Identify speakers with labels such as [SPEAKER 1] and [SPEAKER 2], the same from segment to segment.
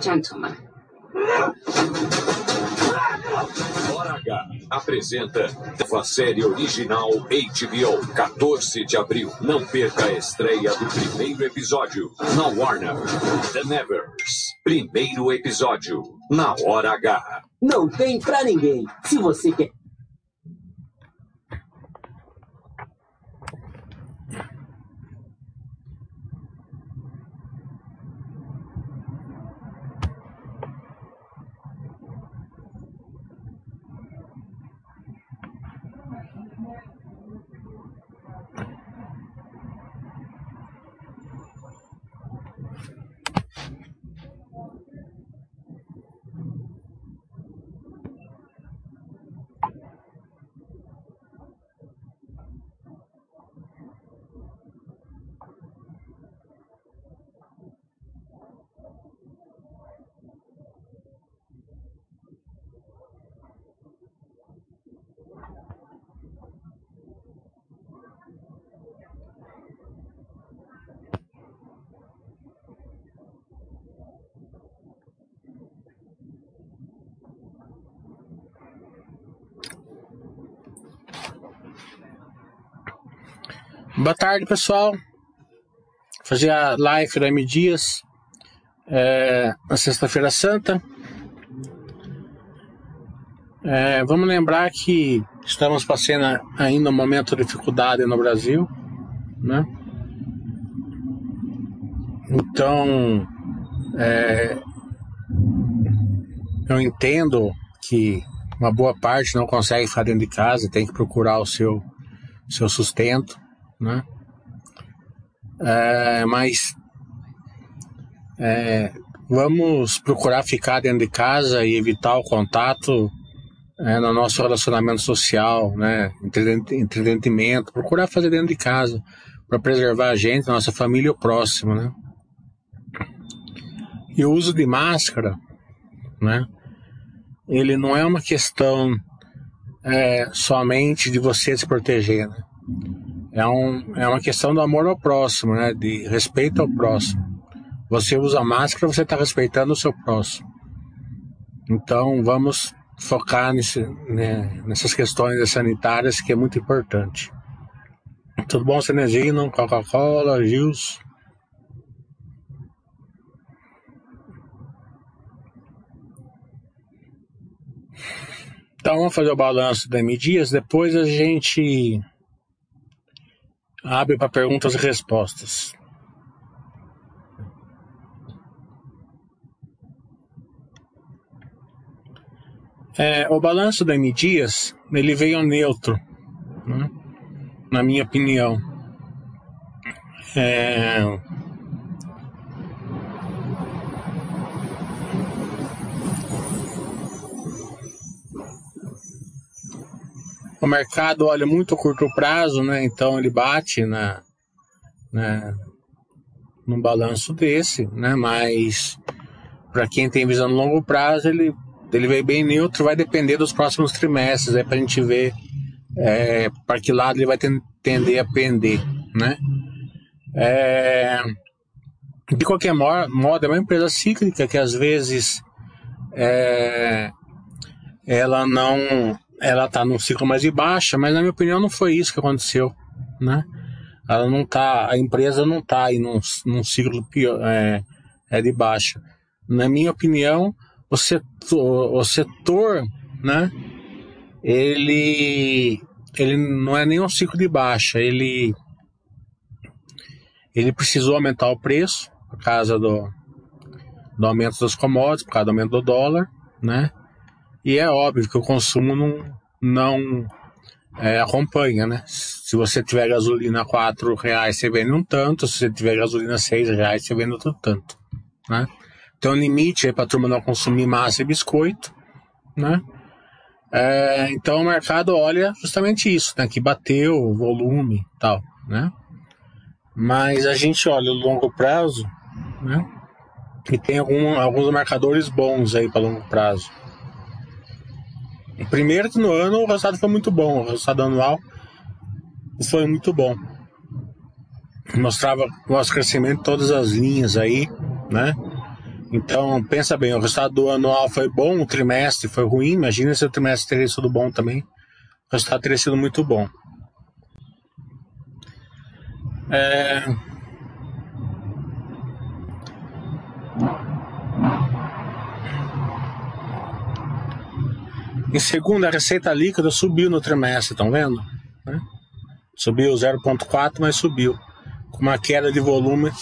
[SPEAKER 1] Gentlemen.
[SPEAKER 2] Hora H apresenta a série original HBO, 14 de abril. Não perca a estreia do primeiro episódio na Warner. The Nevers. Primeiro episódio na Hora H.
[SPEAKER 3] Não tem pra ninguém. Se você quer.
[SPEAKER 4] Boa tarde, pessoal. Fazer a live da M Dias é, na Sexta-feira Santa. É, vamos lembrar que estamos passando ainda um momento de dificuldade no Brasil, né? Então, é, eu entendo que uma boa parte não consegue ficar dentro de casa, tem que procurar o seu, seu sustento né? É, mas é, vamos procurar ficar dentro de casa e evitar o contato é, no nosso relacionamento social, né? Entretenimento, procurar fazer dentro de casa para preservar a gente, a nossa família e o próximo, né? E o uso de máscara, né? Ele não é uma questão é, somente de você se proteger, né? É, um, é uma questão do amor ao próximo, né? De respeito ao próximo. Você usa máscara, você está respeitando o seu próximo. Então vamos focar nesse, né, nessas questões sanitárias que é muito importante. Tudo bom, Cenezino? Coca-Cola, Gils? Então vamos fazer o balanço da M Dias, depois a gente Abre para perguntas e respostas. É, o balanço da M Dias, ele veio neutro, né? na minha opinião. É, o mercado olha muito curto prazo, né? Então ele bate na, na num balanço desse, né? Mas para quem tem visão no longo prazo, ele ele veio bem neutro, vai depender dos próximos trimestres, aí para a gente ver é, para que lado ele vai tender a pender, né? É, de qualquer modo, é uma empresa cíclica que às vezes é, ela não ela tá num ciclo mais de baixa, mas na minha opinião não foi isso que aconteceu, né? Ela não tá, a empresa não tá aí num, num ciclo pior, é, é de baixa. Na minha opinião, o setor, o setor, né? Ele, ele não é nem um ciclo de baixa, ele, ele precisou aumentar o preço por causa do, do aumento das commodities, por causa do aumento do dólar, né? E é óbvio que o consumo não, não é, acompanha, né? Se você tiver gasolina 4 reais, você vende um tanto. Se você tiver gasolina 6 reais, você vende outro tanto, né? Um limite aí para a turma não consumir massa e biscoito, né? É, então o mercado olha justamente isso, né? Que bateu o volume tal, né? Mas a gente olha o longo prazo, né? E tem algum, alguns marcadores bons aí para longo prazo. Primeiro que no ano o resultado foi muito bom, o resultado anual foi muito bom. Mostrava o nosso crescimento em todas as linhas aí, né? Então, pensa bem, o resultado do anual foi bom, o trimestre foi ruim, imagina se o trimestre teria sido bom também. O resultado teria sido muito bom. É... Em segundo, a receita líquida subiu no trimestre, estão vendo? Né? Subiu 0,4, mas subiu. Com uma queda de volume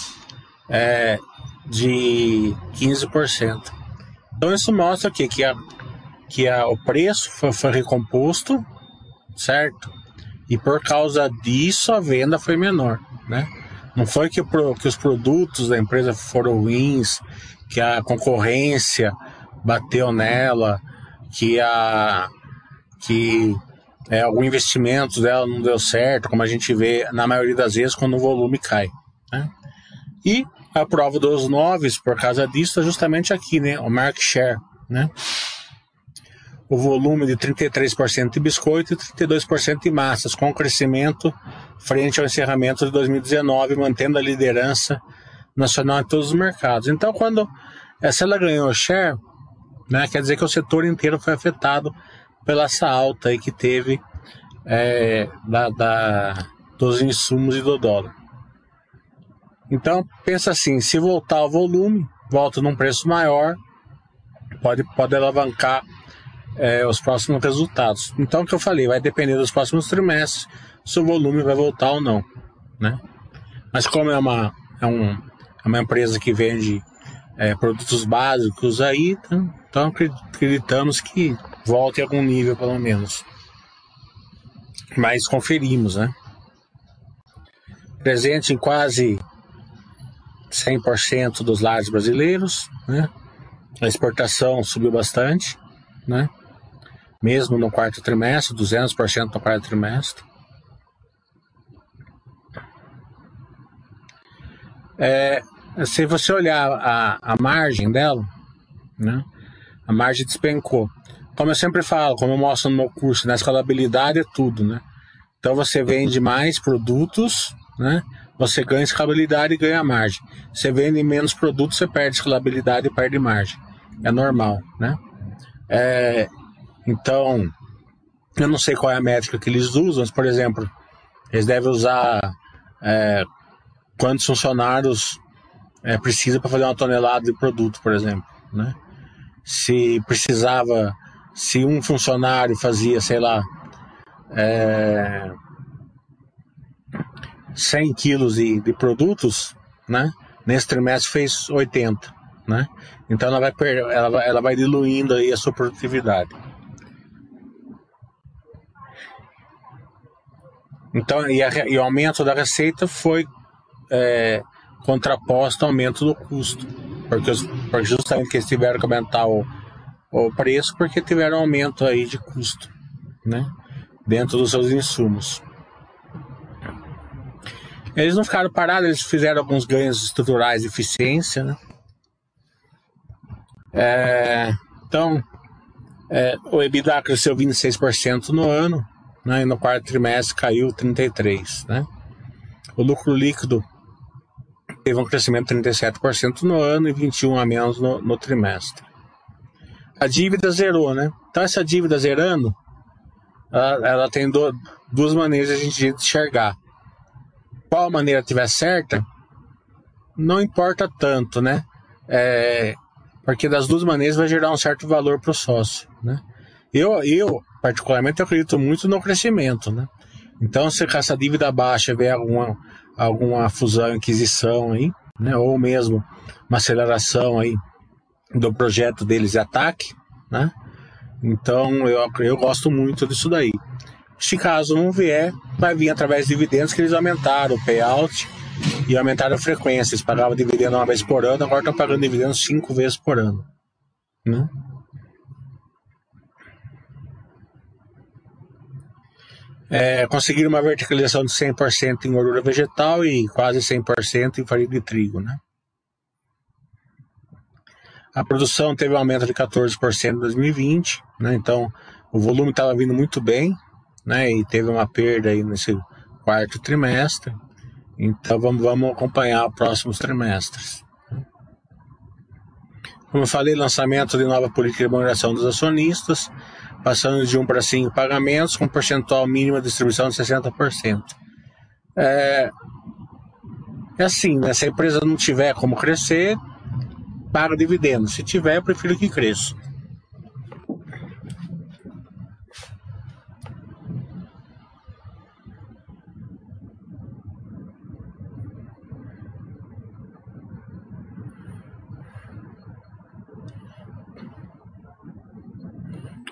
[SPEAKER 4] é, de 15%. Então isso mostra aqui que, a, que a, o preço foi, foi recomposto, certo? E por causa disso a venda foi menor, né? Não foi que, que os produtos da empresa foram ruins, que a concorrência bateu nela, que a que é, o investimento dela não deu certo, como a gente vê na maioria das vezes quando o volume cai. Né? E a prova dos noves, por causa disso, é justamente aqui, né? o market share. Né? O volume de 33% de biscoito e 32% de massas, com crescimento frente ao encerramento de 2019, mantendo a liderança nacional em todos os mercados. Então, quando se ela ganhou share, né? Quer dizer que o setor inteiro foi afetado pela essa alta aí que teve é, da, da, dos insumos e do dólar. Então, pensa assim, se voltar o volume, volta num preço maior, pode, pode alavancar é, os próximos resultados. Então, o que eu falei, vai depender dos próximos trimestres se o volume vai voltar ou não, né? Mas como é uma, é um, é uma empresa que vende é, produtos básicos aí, então, então acreditamos que volte a algum nível pelo menos. Mas conferimos, né? Presente em quase 100% dos lares brasileiros, né? A exportação subiu bastante, né? Mesmo no quarto trimestre, 200% no quarto trimestre. É, se você olhar a, a margem dela, né, a margem despencou. Como eu sempre falo, como eu mostro no meu curso, na escalabilidade é tudo, né? Então você vende mais produtos, né? Você ganha escalabilidade e ganha margem. Você vende menos produtos, você perde escalabilidade e perde margem. É normal, né? É, então, eu não sei qual é a métrica que eles usam, mas, por exemplo, eles devem usar é, quantos funcionários é, precisa para fazer uma tonelada de produto, por exemplo, né? Se precisava, se um funcionário fazia, sei lá, é, 100 quilos de, de produtos, né? Nesse trimestre fez 80, né? Então ela vai, ela ela vai diluindo aí a sua produtividade. Então, e, a, e o aumento da receita foi é, contraposto ao aumento do custo. Porque, os, porque justamente eles tiveram que aumentar o, o preço porque tiveram aumento aí de custo, né? Dentro dos seus insumos. Eles não ficaram parados, eles fizeram alguns ganhos estruturais de eficiência, né? É, então, é, o EBITDA cresceu 26% no ano, né? E no quarto trimestre caiu 33%, né? O lucro líquido teve um crescimento de 37% no ano e 21% a menos no, no trimestre. A dívida zerou, né? Então, essa dívida zerando, ela, ela tem do, duas maneiras de a gente enxergar. Qual maneira tiver certa, não importa tanto, né? É, porque das duas maneiras vai gerar um certo valor para o sócio, né? Eu, eu, particularmente, acredito muito no crescimento, né? Então, se essa dívida baixa vier alguma, alguma fusão, aquisição aí, né, ou mesmo uma aceleração aí do projeto deles de ataque, né? Então eu, eu gosto muito disso daí. Se caso não vier, vai vir através de dividendos que eles aumentaram o payout e aumentaram a frequência. Eles pagavam dividendo uma vez por ano, agora estão pagando dividendos cinco vezes por ano. Né? É, conseguiram uma verticalização de 100% em gordura vegetal e quase 100% em farinha de trigo. Né? A produção teve um aumento de 14% em 2020, né? então o volume estava vindo muito bem né? e teve uma perda aí nesse quarto trimestre. Então vamos, vamos acompanhar os próximos trimestres. como eu falei, lançamento de nova política de remuneração dos acionistas, passando de 1 para 5 pagamentos, com percentual mínimo de distribuição de 60%. É, é assim, né? se a empresa não tiver como crescer, paga dividendo. Se tiver, eu prefiro que cresça.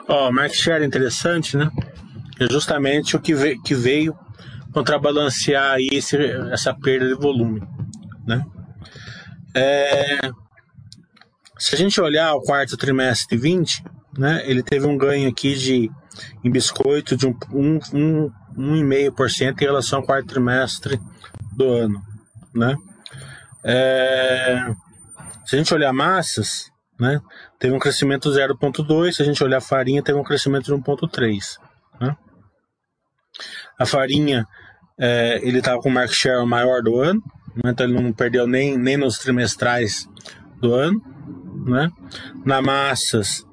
[SPEAKER 4] Ó, oh, market share interessante, né? É justamente o que veio, que veio contrabalancear aí esse, essa perda de volume, né? É, se a gente olhar o quarto trimestre de 20, né, ele teve um ganho aqui de em biscoito de 1,5% um, um, um, em relação ao quarto trimestre do ano, né? É, se a gente olhar massas, né, teve um crescimento 0,2. Se a gente olhar farinha, teve um crescimento de 1,3. Né? A farinha, é, ele estava com o market share maior do ano, né, então ele não perdeu nem, nem nos trimestrais do ano. Né? Na massas,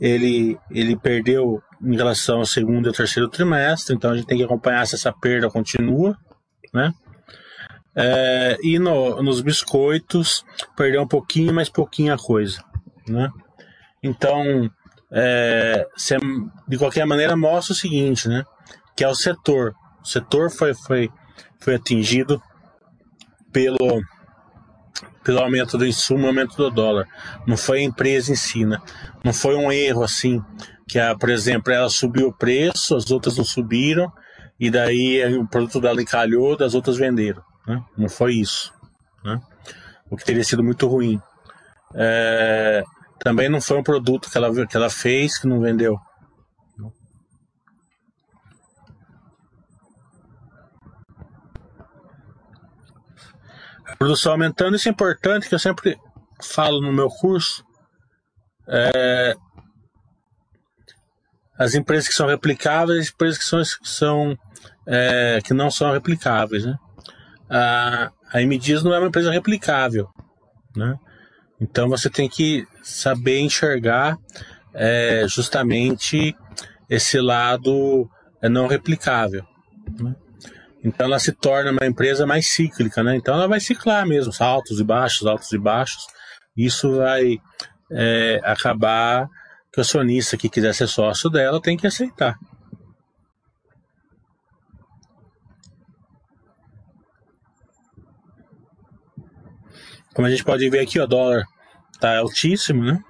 [SPEAKER 4] ele, ele perdeu em relação ao segundo e terceiro trimestre, então a gente tem que acompanhar se essa perda continua. Né? É, e no, nos biscoitos, perdeu um pouquinho, mas pouquinha coisa. Né? Então, é, de qualquer maneira, mostra o seguinte, né? Que é o setor. O setor foi, foi, foi atingido pelo, pelo aumento do insumo, aumento do dólar. Não foi a empresa em si, né? Não foi um erro assim, que, a, por exemplo, ela subiu o preço, as outras não subiram, e daí o produto dela encalhou, das outras venderam. Né? Não foi isso. Né? O que teria sido muito ruim. É, também não foi um produto que ela, que ela fez que não vendeu. A produção aumentando, isso é importante, que eu sempre falo no meu curso. É, as empresas que são replicáveis, as empresas que são, são é, que não são replicáveis, né? A, a MDIS não é uma empresa replicável, né? Então você tem que saber enxergar é, justamente esse lado é, não replicável. Né? Então ela se torna uma empresa mais cíclica, né? Então ela vai ciclar mesmo, altos e baixos, altos e baixos. Isso vai é, acabar que o acionista que quiser ser sócio dela tem que aceitar. Como a gente pode ver aqui, o dólar está altíssimo, né?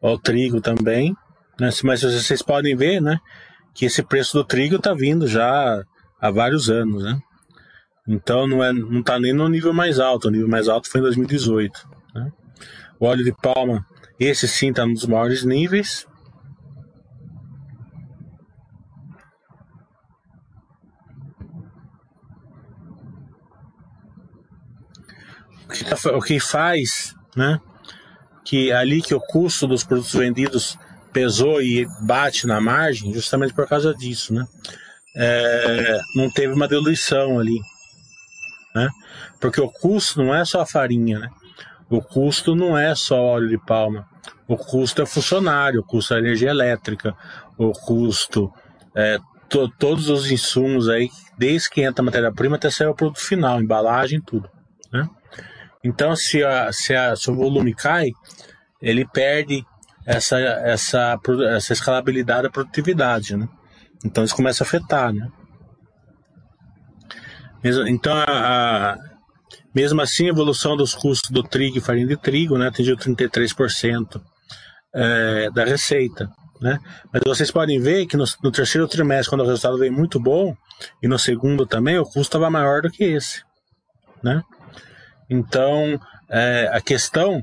[SPEAKER 4] O trigo também, né? Mas vocês podem ver, né? Que esse preço do trigo está vindo já há vários anos, né? Então não é, não está nem no nível mais alto. O nível mais alto foi em 2018. Né? O óleo de palma, esse sim está nos maiores níveis. O que, faz, né? Que ali que o custo dos produtos vendidos pesou e bate na margem, justamente por causa disso, né? É, não teve uma diluição ali, né? Porque o custo não é só a farinha, né? O custo não é só óleo de palma. O custo é funcionário, o custo é energia elétrica, o custo é to, todos os insumos aí, desde que entra a matéria-prima até sair o produto final, embalagem, tudo, né? Então, se, a, se, a, se o volume cai, ele perde essa, essa, essa escalabilidade da produtividade, né? Então, isso começa a afetar, né? Então, a, a, mesmo assim, a evolução dos custos do trigo e farinha de trigo né, atingiu 33% é, da receita. Né? Mas vocês podem ver que no, no, terceiro trimestre, quando o resultado veio muito bom, e no segundo também, o custo estava maior do que esse. Né? Então, é, a questão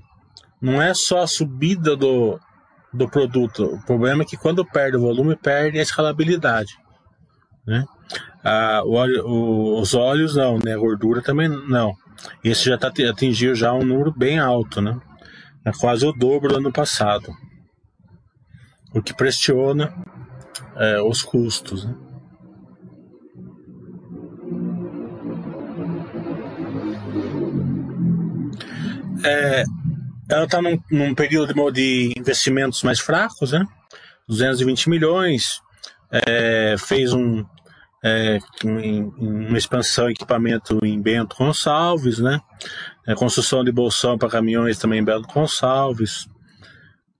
[SPEAKER 4] não é só a subida do, do produto. O problema é que quando perde o volume, perde a escalabilidade. Né? Ah, óleo, o, os óleos não, né? A gordura também não. Esse já tá, atingiu já um número bem alto, né? É quase o dobro do ano passado. O que pressiona é, os custos. Né? É, ela está num, num, período de, de, investimentos mais fracos, né? 220 milhões, é, fez um, é, uma expansão equipamento em Bento Gonçalves, né? É, construção de bolsão para caminhões também em Bento Gonçalves,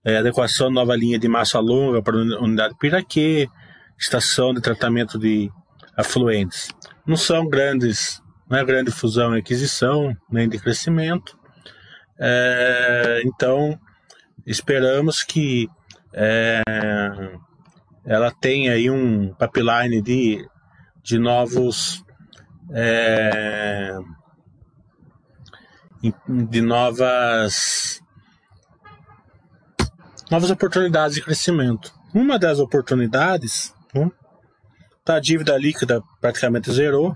[SPEAKER 4] é, adequação nova linha de massa longa para a unidade Piraquê, estação de tratamento de afluentes. Não são grandes, não é grande fusão e aquisição, nem de crescimento. É, então, esperamos que é, ela tenha aí um pipeline de, de novos é, de novas novas oportunidades de crescimento. Uma das oportunidades, tá, a dívida líquida praticamente zerou.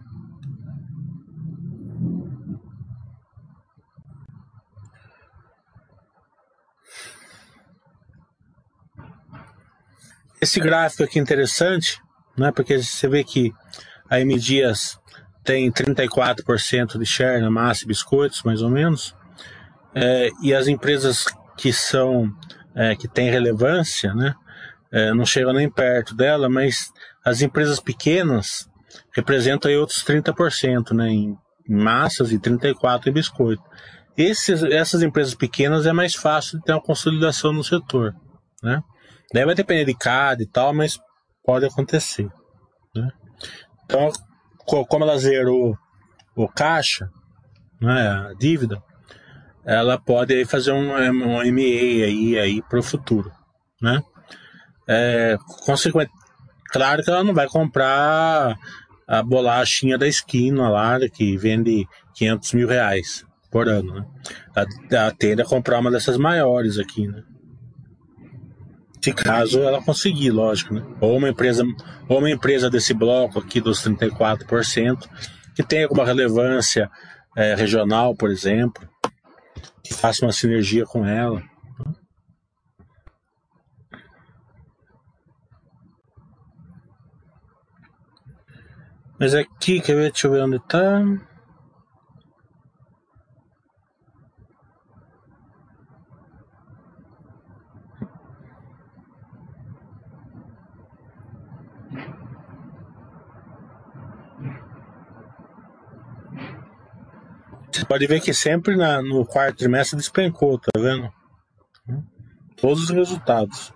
[SPEAKER 4] Esse gráfico aqui é interessante, né, porque você vê que a M Dias tem 34% de share na massa e biscoitos, mais ou menos, é, e as empresas que são é, que têm relevância, né, é, não chegam nem perto dela, mas as empresas pequenas representam aí outros 30%, né, em massas e 34% em biscoito. Esses, essas empresas pequenas é mais fácil de ter uma consolidação no setor, né? Daí vai depender de cada e tal, mas pode acontecer. Né? Então, como ela zerou o caixa, né, a dívida, ela pode fazer um, um MA aí, aí para o futuro. Né? É, consequente, claro que ela não vai comprar a bolachinha da esquina lá, que vende 500 mil reais por ano. Né? Ela, ela tende a comprar uma dessas maiores aqui. Né? Se caso ela conseguir, lógico, né? Ou uma empresa, ou uma empresa desse bloco aqui dos 34%, que tenha alguma relevância é, regional, por exemplo, que faça uma sinergia com ela. Mas aqui, quer ver? Deixa eu ver onde está. Você pode ver que sempre na, no quarto trimestre despencou, tá vendo? Todos os resultados.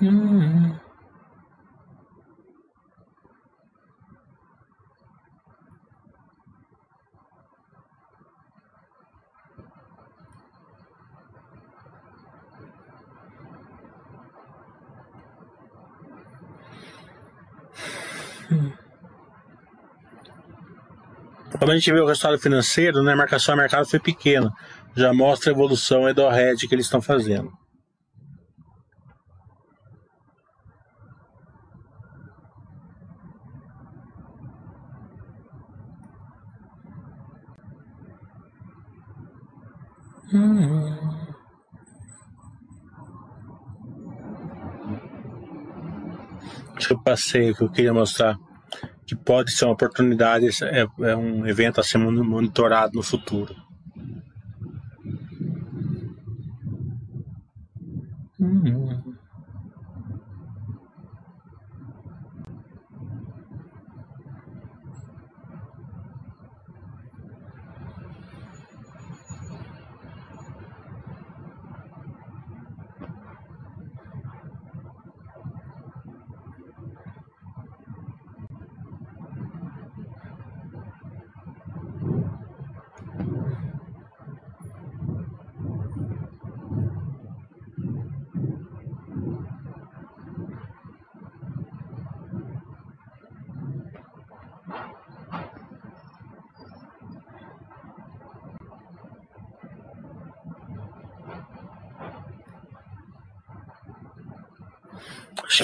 [SPEAKER 4] Hum. Quando a gente vê o resultado financeiro, né, a marcação a mercado foi pequena. Já mostra a evolução do hedge que eles estão fazendo. Hum. Acho que eu passei o que eu queria mostrar que pode ser uma oportunidade, é, é um evento a ser monitorado no futuro.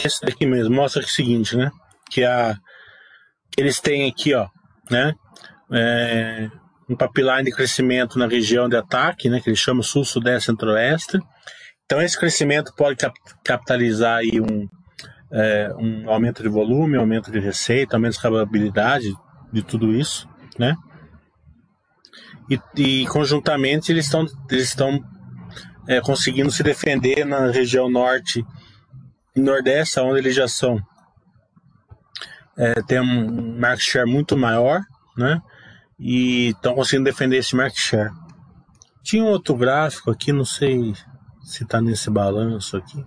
[SPEAKER 4] Esse daqui mesmo mostra é o seguinte, né? Que a eles têm aqui, ó, né? É, um pipeline de crescimento na região de ataque, né? Que eles chamam Sul, Sudeste, Centro-Oeste. Então esse crescimento pode cap capitalizar aí um é, um aumento de volume, um aumento de receita, aumento de escalabilidade de tudo isso, né? E, e conjuntamente eles estão eles estão é, conseguindo se defender na região norte nordeste, onde eles já são é, tem um market share muito maior, né? E estão conseguindo defender esse market share. Tinha um outro gráfico aqui, não sei se está nesse balanço aqui,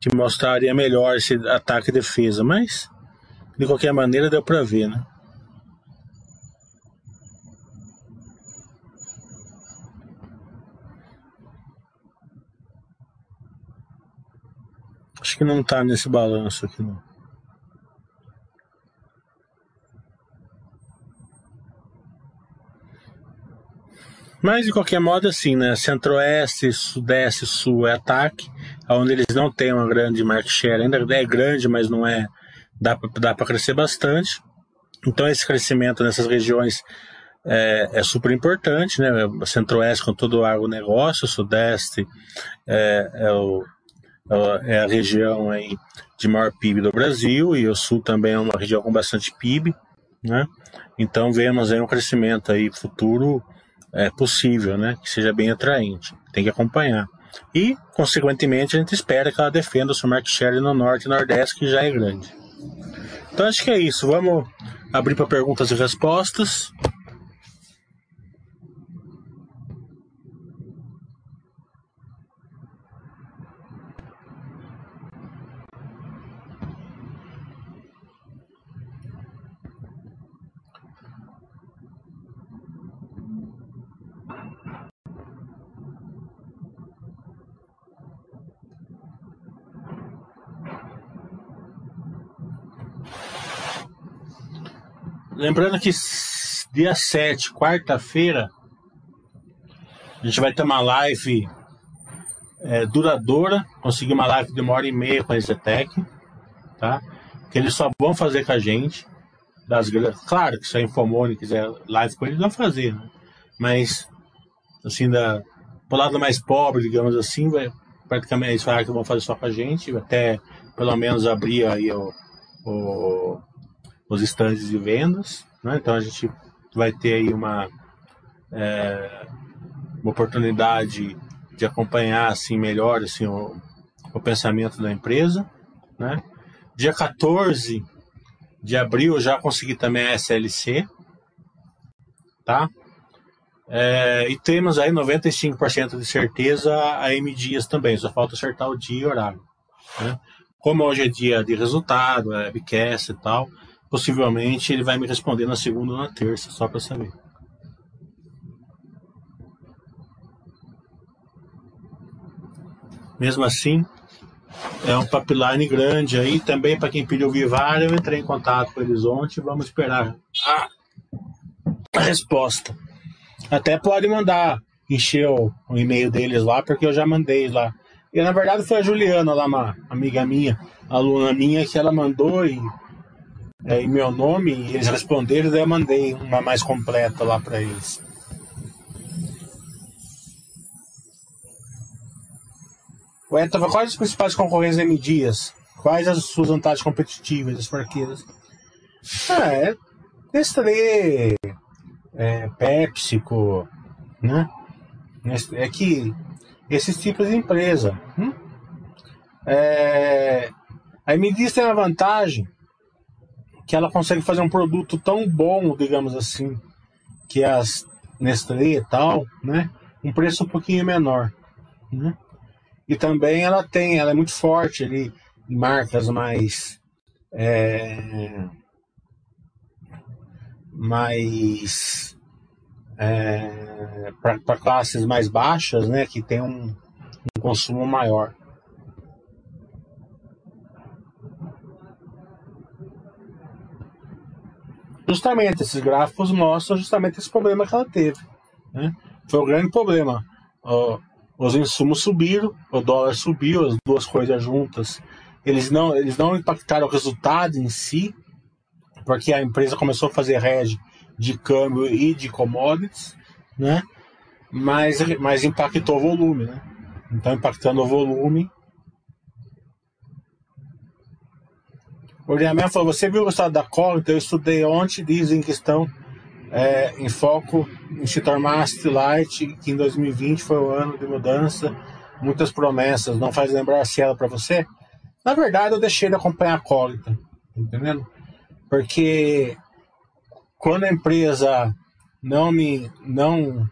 [SPEAKER 4] que mostraria melhor esse ataque e defesa, mas de qualquer maneira deu para ver, né? Acho que não está nesse balanço aqui não. Mas de qualquer modo, assim, né? Centro-Oeste, Sudeste, Sul é ataque, onde eles não têm uma grande market share, ainda é grande, mas não é. dá para crescer bastante. Então, esse crescimento nessas regiões é, é super importante, né? Centro-Oeste com todo o agronegócio, Sudeste é, é, o, é a região aí de maior PIB do Brasil e o Sul também é uma região com bastante PIB, né? Então, vemos aí um crescimento aí futuro é, possível, né? Que seja bem atraente. Tem que acompanhar. E, consequentemente, a gente espera que ela defenda o seu market share no norte e nordeste, que já é grande. Então, acho que é isso. Vamos abrir para perguntas e respostas. Lembrando que dia 7, quarta-feira, a gente vai ter uma live é, duradoura. Conseguir uma live de uma hora e meia com a Zetec, tá? Que eles só vão fazer com a gente. Das, claro que se a Infomone quiser live com eles, vão fazer, né? Mas, assim, da, pro lado mais pobre, digamos assim, vai, praticamente eles falaram que vão fazer só com a gente, até pelo menos abrir aí o, o os estandes de vendas. Né? Então a gente vai ter aí uma, é, uma oportunidade de acompanhar assim melhor assim, o, o pensamento da empresa. Né? Dia 14 de abril eu já consegui também a SLC. Tá? É, e temos aí 95% de certeza a M Dias também, só falta acertar o dia e horário. Né? Como hoje é dia de resultado, é webcast e tal, Possivelmente ele vai me responder na segunda ou na terça, só para saber. Mesmo assim, é um pipeline grande aí. Também para quem pediu Vivar, eu entrei em contato com o Horizonte. Vamos esperar a, a resposta. Até pode mandar encher o, o, e-mail deles lá, porque eu já mandei lá. E na verdade foi a Juliana lá, uma amiga minha, aluna minha, que ela mandou e é, em meu nome, e eles responderam, daí eu mandei uma mais completa lá para eles. O Etava, quais os principais concorrentes da M Dias? Quais as suas vantagens competitivas das franquias? Ah, é Nestlé, é, PepsiCo, né? É que esses tipos de empresa. Hum? É, a M Dias tem uma vantagem que ela consegue fazer um produto tão bom, digamos assim, que as Nestlé e tal, né? Um preço um pouquinho menor, né? E também ela tem, ela é muito forte ali em marcas mais é, mais é, para classes mais baixas, né? Que tem um, um consumo maior. Justamente, esses gráficos mostram justamente esse problema que ela teve. Né? Foi o grande problema. os insumos subiram, o dólar subiu, as duas coisas juntas. Eles não, eles não impactaram o resultado em si, porque a empresa começou a fazer hedge de câmbio e de commodities, né? mas, mas impactou o volume. Né? Então, impactando o volume, O Liamel falou, você viu o estado da cola? Então eu estudei ontem, dizem que estão é, em foco em se tornar Light, que em 2020 foi o ano de mudança, muitas promessas, não faz lembrar a Cielo para você? Na verdade, eu deixei de acompanhar a Cólita, tá entendendo? Porque quando a empresa não me não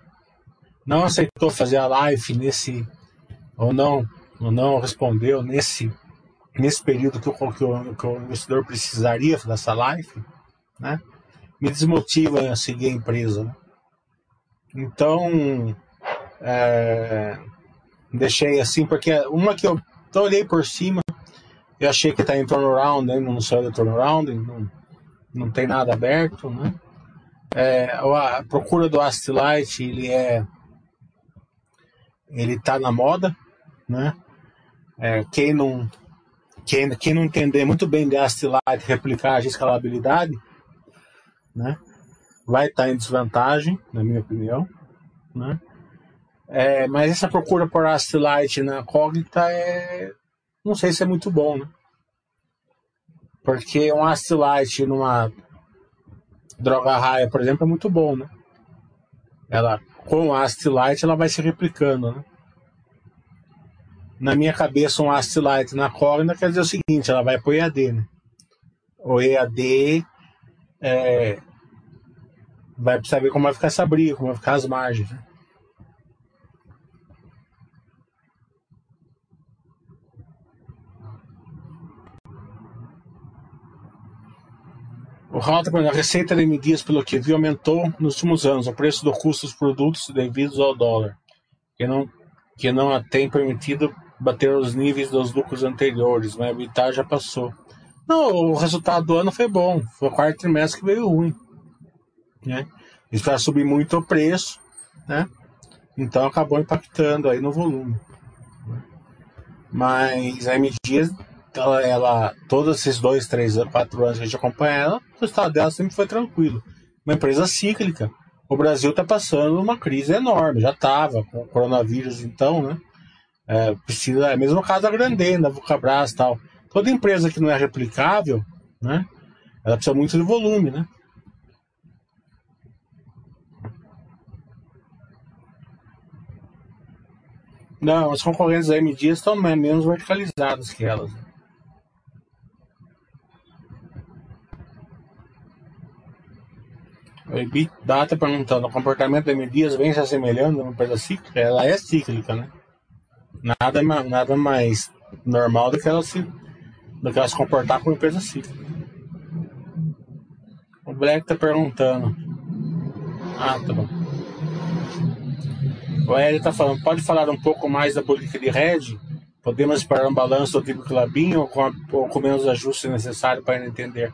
[SPEAKER 4] não aceitou fazer a live nesse ou não ou não respondeu nesse nesse período que o, que que o investidor precisaria dessa live, né? Me desmotiva a seguir a empresa. Né? Então, é, deixei assim, porque uma que eu, eu olhei por cima, eu achei que está em turnaround, né? não saiu de turnaround, não, não tem nada aberto, né? É, a procura do Astilite, ele é ele tá na moda, né? É, quem não quem, quem não entender muito bem de Astilite, replicagem escalabilidade, né? Vai estar tá em desvantagem, na minha opinião, né? É, mas essa procura por Astilite na Cognita é não sei se é muito bom, né? Porque um Astilite numa droga raia, por exemplo, é muito bom, né? Ela, com o Astilite, ela vai se replicando, né? Na minha cabeça, um Astilite na cólera quer dizer o seguinte, ela vai para o EAD, né? O EAD é, vai saber como vai ficar essa briga, como vai ficar as margens, né? O Haldeman, a receita de medidas pelo que viu aumentou nos últimos anos o preço do custo dos produtos devidos ao dólar, que não, que não a tem permitido bater os níveis dos lucros anteriores, mas a EBITDA já passou. Não, o resultado do ano foi bom, foi o quarto trimestre que veio ruim. Né? Isso vai subir muito o preço, né? então acabou impactando aí no volume. Mas a M ela, ela, todos esses dois, três, quatro anos que a gente acompanha ela, o estado dela sempre foi tranquilo. Uma empresa cíclica. O Brasil está passando uma crise enorme, já estava com o coronavírus, então, né? É, precisa, é mesmo caso da Grandena, da Vulcabras e tal. Toda empresa que não é replicável, né? Ela precisa muito de volume, né? Não, as concorrentes da MD estão menos verticalizadas que elas. O Data perguntando, o comportamento da Medias vem se assemelhando a uma empresa cíclica? Ela é cíclica, né? Nada, nada mais normal do que ela se, do que ela se comportar como empresa cíclica. O Black tá perguntando. Ah, tá bom. O Hélio tá falando, pode falar um pouco mais da política de Red? Podemos esperar um balanço do tipo Clabin ou com, ou com menos ajustes necessários para entender?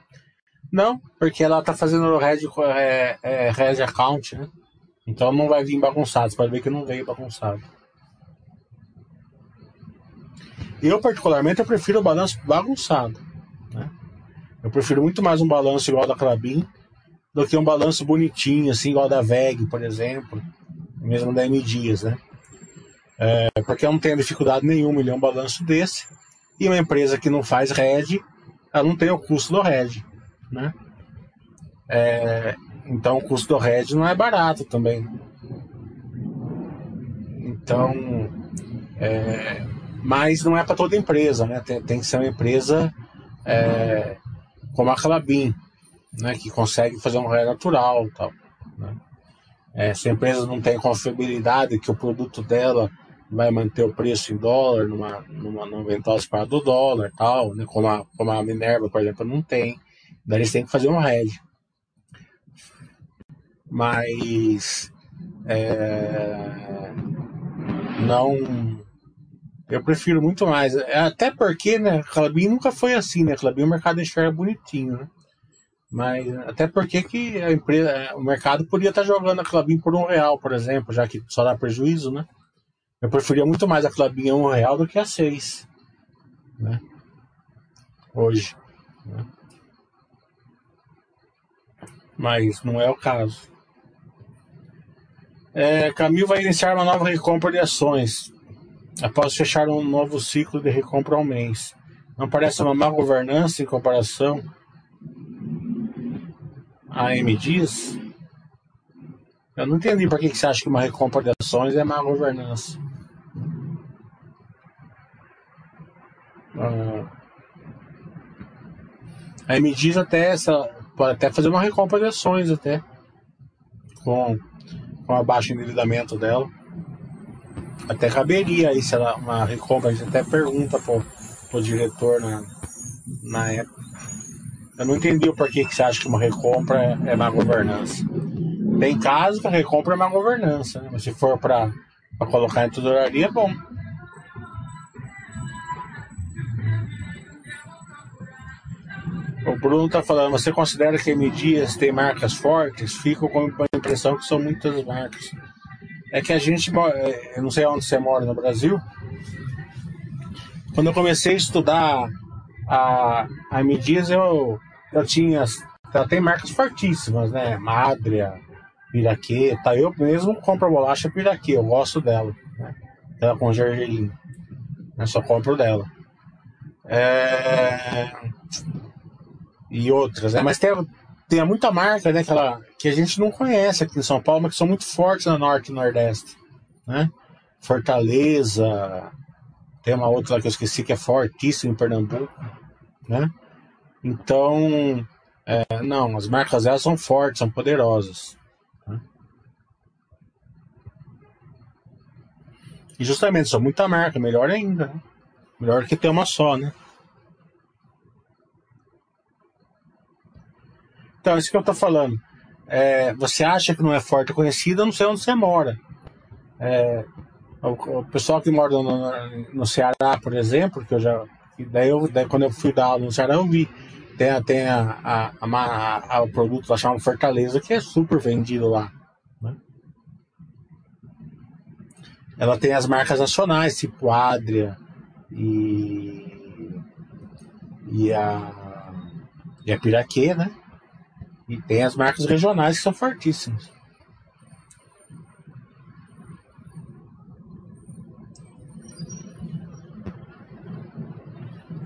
[SPEAKER 4] Não, porque ela tá fazendo o red, é, é, red account, né? Então não vai vir bagunçado. Você pode ver que não veio bagunçado. Eu, particularmente, eu prefiro o balanço bagunçado. Né? Eu prefiro muito mais um balanço igual da Clabin do que um balanço bonitinho, assim, igual da VEG, por exemplo. Mesmo da M Dias, né? É, porque eu não tenho dificuldade nenhuma em ler um balanço desse. E uma empresa que não faz RED, ela não tem o custo do RED né? É, então o custo do RED não é barato também. Então, é, mas não é para toda empresa, né? Tem, tem, que ser uma empresa é, como a Clabin, né? Que consegue fazer um RED natural, tal. Né? É, se a empresa não tem confiabilidade que o produto dela vai manter o preço em dólar numa, numa, numa eventual disparada do dólar, tal, né? Como a, como a Minerva, por exemplo, não tem. Daí eles têm que fazer um red. Mas é, não. Eu prefiro muito mais. Até porque, né, Clabin nunca foi assim, né? Clabin o mercado enxerga bonitinho, né? Mas até porque que a empresa, o mercado podia estar jogando a Clabin por um real, por exemplo, já que só dá prejuízo, né? Eu preferia muito mais a Clabin a um real do que a seis, né? Hoje. Né? mas não é o caso. É, Camil vai iniciar uma nova recompra de ações após fechar um novo ciclo de recompra ao mês. Não parece uma má governança em comparação a M Dias? Eu não entendi por que você acha que uma recompra de ações é má governança. Ah, a M Dias até essa, pode até fazer uma recompra de ações até com, com a baixo endividamento dela. Até caberia aí se ela uma recompra, a gente até pergunta pro, pro diretor na, na época. Eu não entendi o porquê que você acha que uma recompra é, é má governança. Tem casos que a recompra é má governança, né? mas se for para colocar em tesouraria, é bom. O Bruno está falando, você considera que M Dias tem marcas fortes? Fico com a impressão que são muitas marcas. É que a gente, é, eu não sei onde você mora no Brasil, quando eu comecei a estudar a, a M Dias, eu, eu tinha, ela tem marcas fortíssimas, né? Madria, Piraquê, tá? Eu mesmo compro a bolacha Piraquê, eu gosto dela, né? Ela com gergelim. Eu só compro dela. É e outras, né? Mas tem, tem muita marca, né, que, ela, que a gente não conhece aqui em São Paulo, mas que são muito fortes no Norte e Nordeste, né? Fortaleza, tem uma outra lá que eu esqueci que é fortíssima em Pernambuco, né? Então, é, não, as marcas elas são fortes, são poderosas. Né? E justamente, são muita marca, melhor ainda. Né? Melhor que ter uma só, né? Então, isso que eu tô falando. É, você acha que não é forte conhecida, não sei onde você mora. É, o, o, pessoal que mora no, no, Ceará, por exemplo, que eu já. Daí, eu, daí quando eu fui dar aula no Ceará, eu vi. Tem, tem a, a, a, a o produto lá chamado Fortaleza, que é super vendido lá. Né? Ela tem as marcas nacionais, tipo Adria e, e a, e a Piraquê, né? E tem as marcas regionais que são fortíssimas.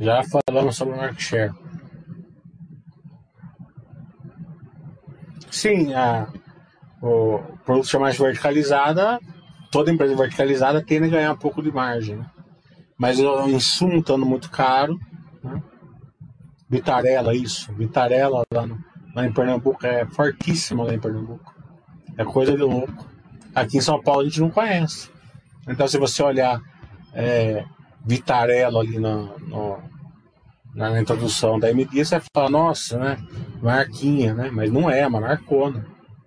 [SPEAKER 4] Já falamos sobre o market share. Sim, a, o produto mais verticalizada, toda empresa verticalizada tende a ganhar um pouco de margem. Né? Mas o insumo estando muito caro, né? Vitarela, isso, Vitarela lá no, lá em Pernambuco é fortíssima lá em Pernambuco. É coisa de louco. Aqui em São Paulo a gente não conhece. Então se você olhar é, Vitarello ali no, no, na introdução da MD, você fala, nossa, né? Marquinha, né? Mas não é, é uma marcona.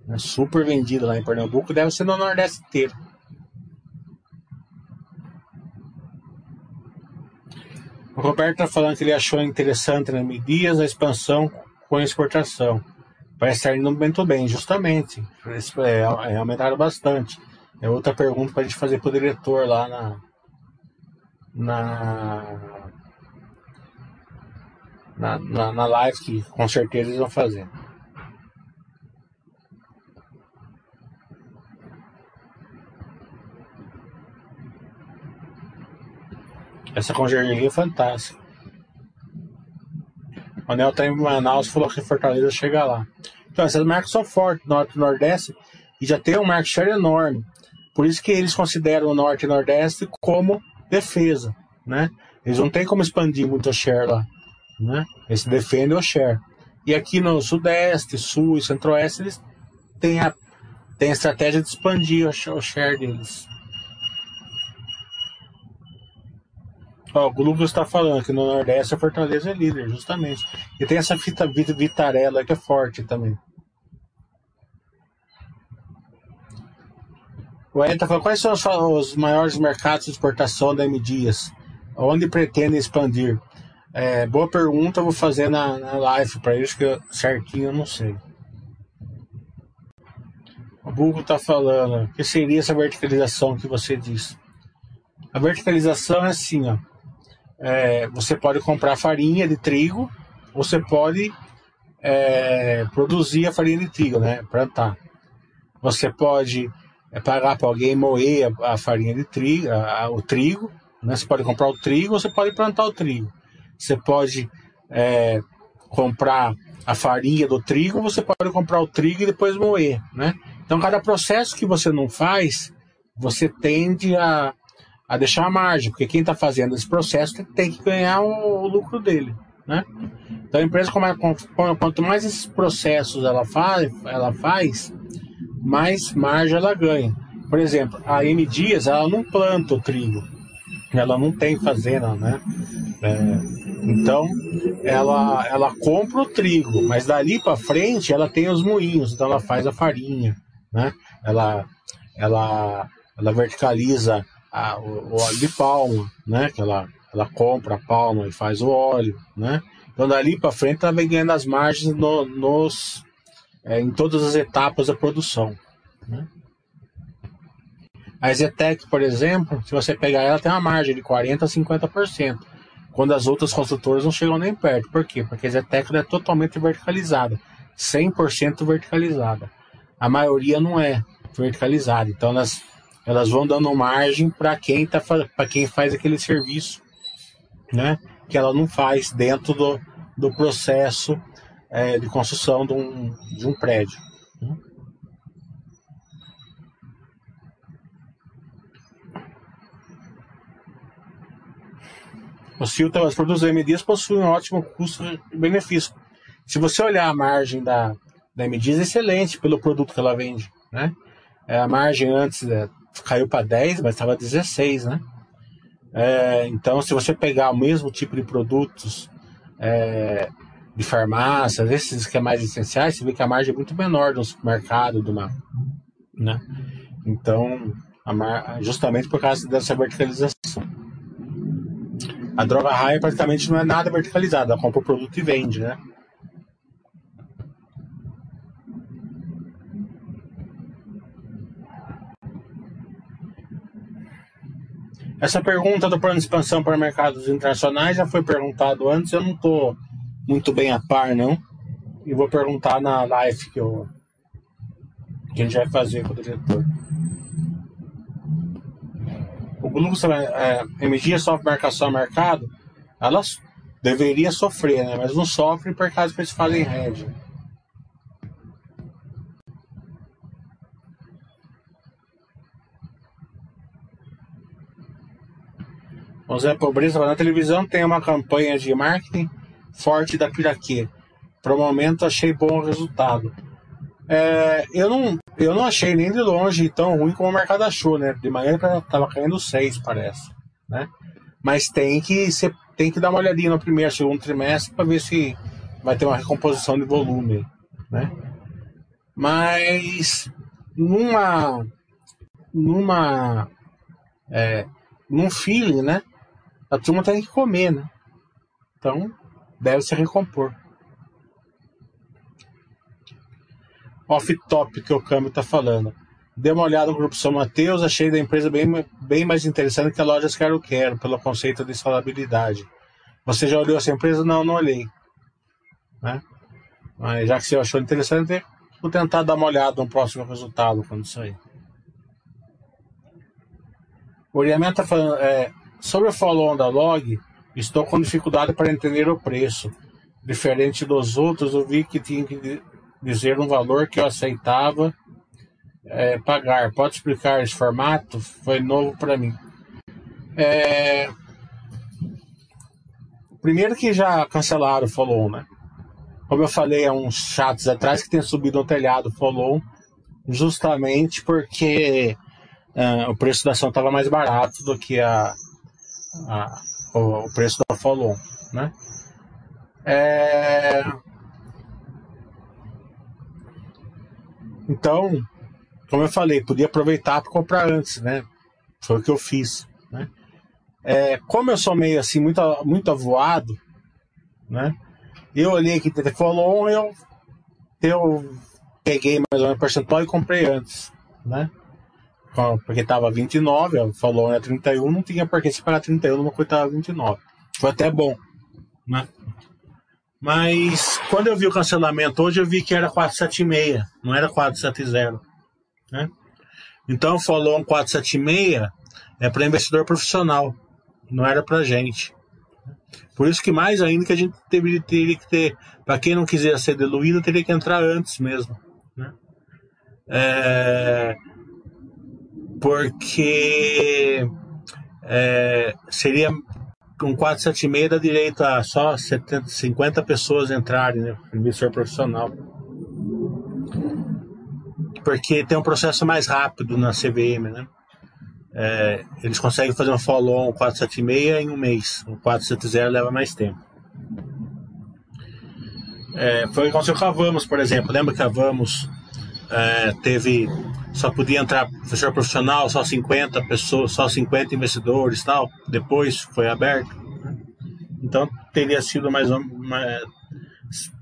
[SPEAKER 4] É super vendida lá em Pernambuco, deve ser no Nordeste inteiro. O Roberto está falando que ele achou interessante na Medias a expansão com exportação. Vai estar indo muito bem, justamente. É, é, aumentaram bastante. É outra pergunta para a gente fazer para o diretor lá na, na, na, na, na live, que com certeza eles vão fazer. Essa congergeria é fantástica. O Anel tá em Manaus falou que Fortaleza chega lá. Então, essas marcas são fortes, Norte e Nordeste, e já tem um market share enorme. Por isso que eles consideram o Norte e Nordeste como defesa, né? Eles não têm como expandir muito o share lá, né? Eles defendem o share. E aqui no Sudeste, Sul e Centro-Oeste, eles têm a, têm a estratégia de expandir o share deles. Ó, o Lucas está falando que no Nordeste a Fortaleza é líder, justamente. E tem essa fita Vitarella que é forte também. O Ed tá quais são os maiores mercados de exportação da M Dias? Onde pretendem expandir? É, boa pergunta, vou fazer na, na live para eles, que eu, certinho eu não sei. O Bugo está falando, o que seria essa verticalização que você disse? A verticalização é assim, ó é, você pode comprar farinha de trigo, você pode é, produzir a farinha de trigo, né? Plantar. Você pode é, pagar para alguém moer a, a, farinha de trigo, a, a, o trigo, né? Você pode comprar o trigo, você pode plantar o trigo. você pode é, comprar a farinha do trigo, você pode comprar o trigo e depois moer, né? Então, cada processo que você não faz, você tende a, a deixar a margem, porque quem está fazendo esse processo tem que ganhar o, o lucro dele, né? Então, a empresa, quanto mais esses processos ela faz, ela faz, mais margem ela ganha. Por exemplo, a M Dias, ela não planta o trigo, ela não tem fazenda, né? É, então, ela, ela compra o trigo, mas dali para frente ela tem os moinhos, então ela faz a farinha, né? Ela, ela, ela verticaliza a, o, óleo de palma, né? Que ela, ela compra a palma e faz o óleo, né? Então dali para frente ela vem ganhando as margens no, nos, é, em todas as etapas da produção, né? A Zetec, por exemplo, se você pegar ela, tem uma margem de 40% a 50%, quando as outras construtoras não chegam nem perto. Por quê? Porque a Zetec é totalmente verticalizada, 100% verticalizada. A maioria não é verticalizada, então elas, elas vão dando margem para quem, tá, quem faz aquele serviço, né? que ela não faz dentro do, do processo é, de construção de um, de um prédio. Né? Os filtros, os produtos da MDs possuem um ótimo custo-benefício. Se você olhar a margem da, da MDs, é excelente pelo produto que ela vende. Né? É, a margem antes é, caiu para 10, mas estava 16, né? É, então, se você pegar o mesmo tipo de produtos é, de farmácia, esses que é mais essenciais, você vê que a margem é muito menor no supermercado, do uma, né? Então, mar, justamente por causa dessa verticalização. A droga raia praticamente não é nada verticalizada, ela compra o produto e vende, né? Essa pergunta do plano de expansão para mercados internacionais já foi perguntado antes, eu não estou muito bem a par, não. E vou perguntar na live que, eu, que a gente vai fazer com o diretor. O Globo é, emitia sofre marcação a mercado, ela deveria sofrer, né? mas não sofre por causa que eles fazem hedge. O Zé Pobreza na televisão tem uma campanha de marketing forte da Piraquê. Para o momento achei bom o resultado. É, eu, não, eu não achei nem de longe tão ruim como o mercado achou, né? De manhã estava caindo 6, parece. Né? Mas tem que, você tem que dar uma olhadinha no primeiro, segundo trimestre para ver se vai ter uma recomposição de volume. Né? Mas numa. numa. É, num feeling, né? A turma tem que comer, né? Então, deve se recompor. Off-top que o câmbio está falando. Dei uma olhada no grupo São Mateus, achei da empresa bem, bem mais interessante que a lojas Quero Quero, pelo conceito de escalabilidade. Você já olhou essa empresa? Não, não olhei. Né? Mas já que você achou interessante, vou tentar dar uma olhada no próximo resultado quando sair. O Oriamento está falando, é, Sobre o follow-on da log, estou com dificuldade para entender o preço. Diferente dos outros, eu vi que tinha que dizer um valor que eu aceitava é, pagar. Pode explicar esse formato? Foi novo para mim. É... Primeiro que já cancelaram o follow, né? Como eu falei há uns chats atrás, que tem subido no telhado follow, justamente porque uh, o preço da ação estava mais barato do que a, a, o, o, preço da follow né? É... Então, como eu falei, podia aproveitar para comprar antes, né? Foi o que eu fiz, né? É, como eu sou meio assim, muito, muito avoado, né? Eu olhei que follow eu, eu peguei mais ou menos percentual e comprei antes, né? Porque estava 29, falou né, 31, não tinha por que se pagar 31 numa coisa estava 29. Foi até bom, né? Mas quando eu vi o cancelamento hoje, eu vi que era 476, não era 470, né? Então falou um 476 é para investidor profissional, não era para gente, Por isso que mais ainda que a gente teria, teria que ter, para quem não quiser ser diluído, teria que entrar antes mesmo. Né? É, porque é, seria um 476 dá direito a só 70, 50 pessoas entrarem, né? Investidor profissional. Porque tem um processo mais rápido na CVM, né? É, eles conseguem fazer um follow-on 476 em um mês. O 470 leva mais tempo. É, foi o que aconteceu com a Vamos, por exemplo. Lembra que a Vamos é, teve. Só podia entrar professor profissional, só 50 pessoas, só 50 investidores tal. Depois foi aberto. Então teria sido mais uma,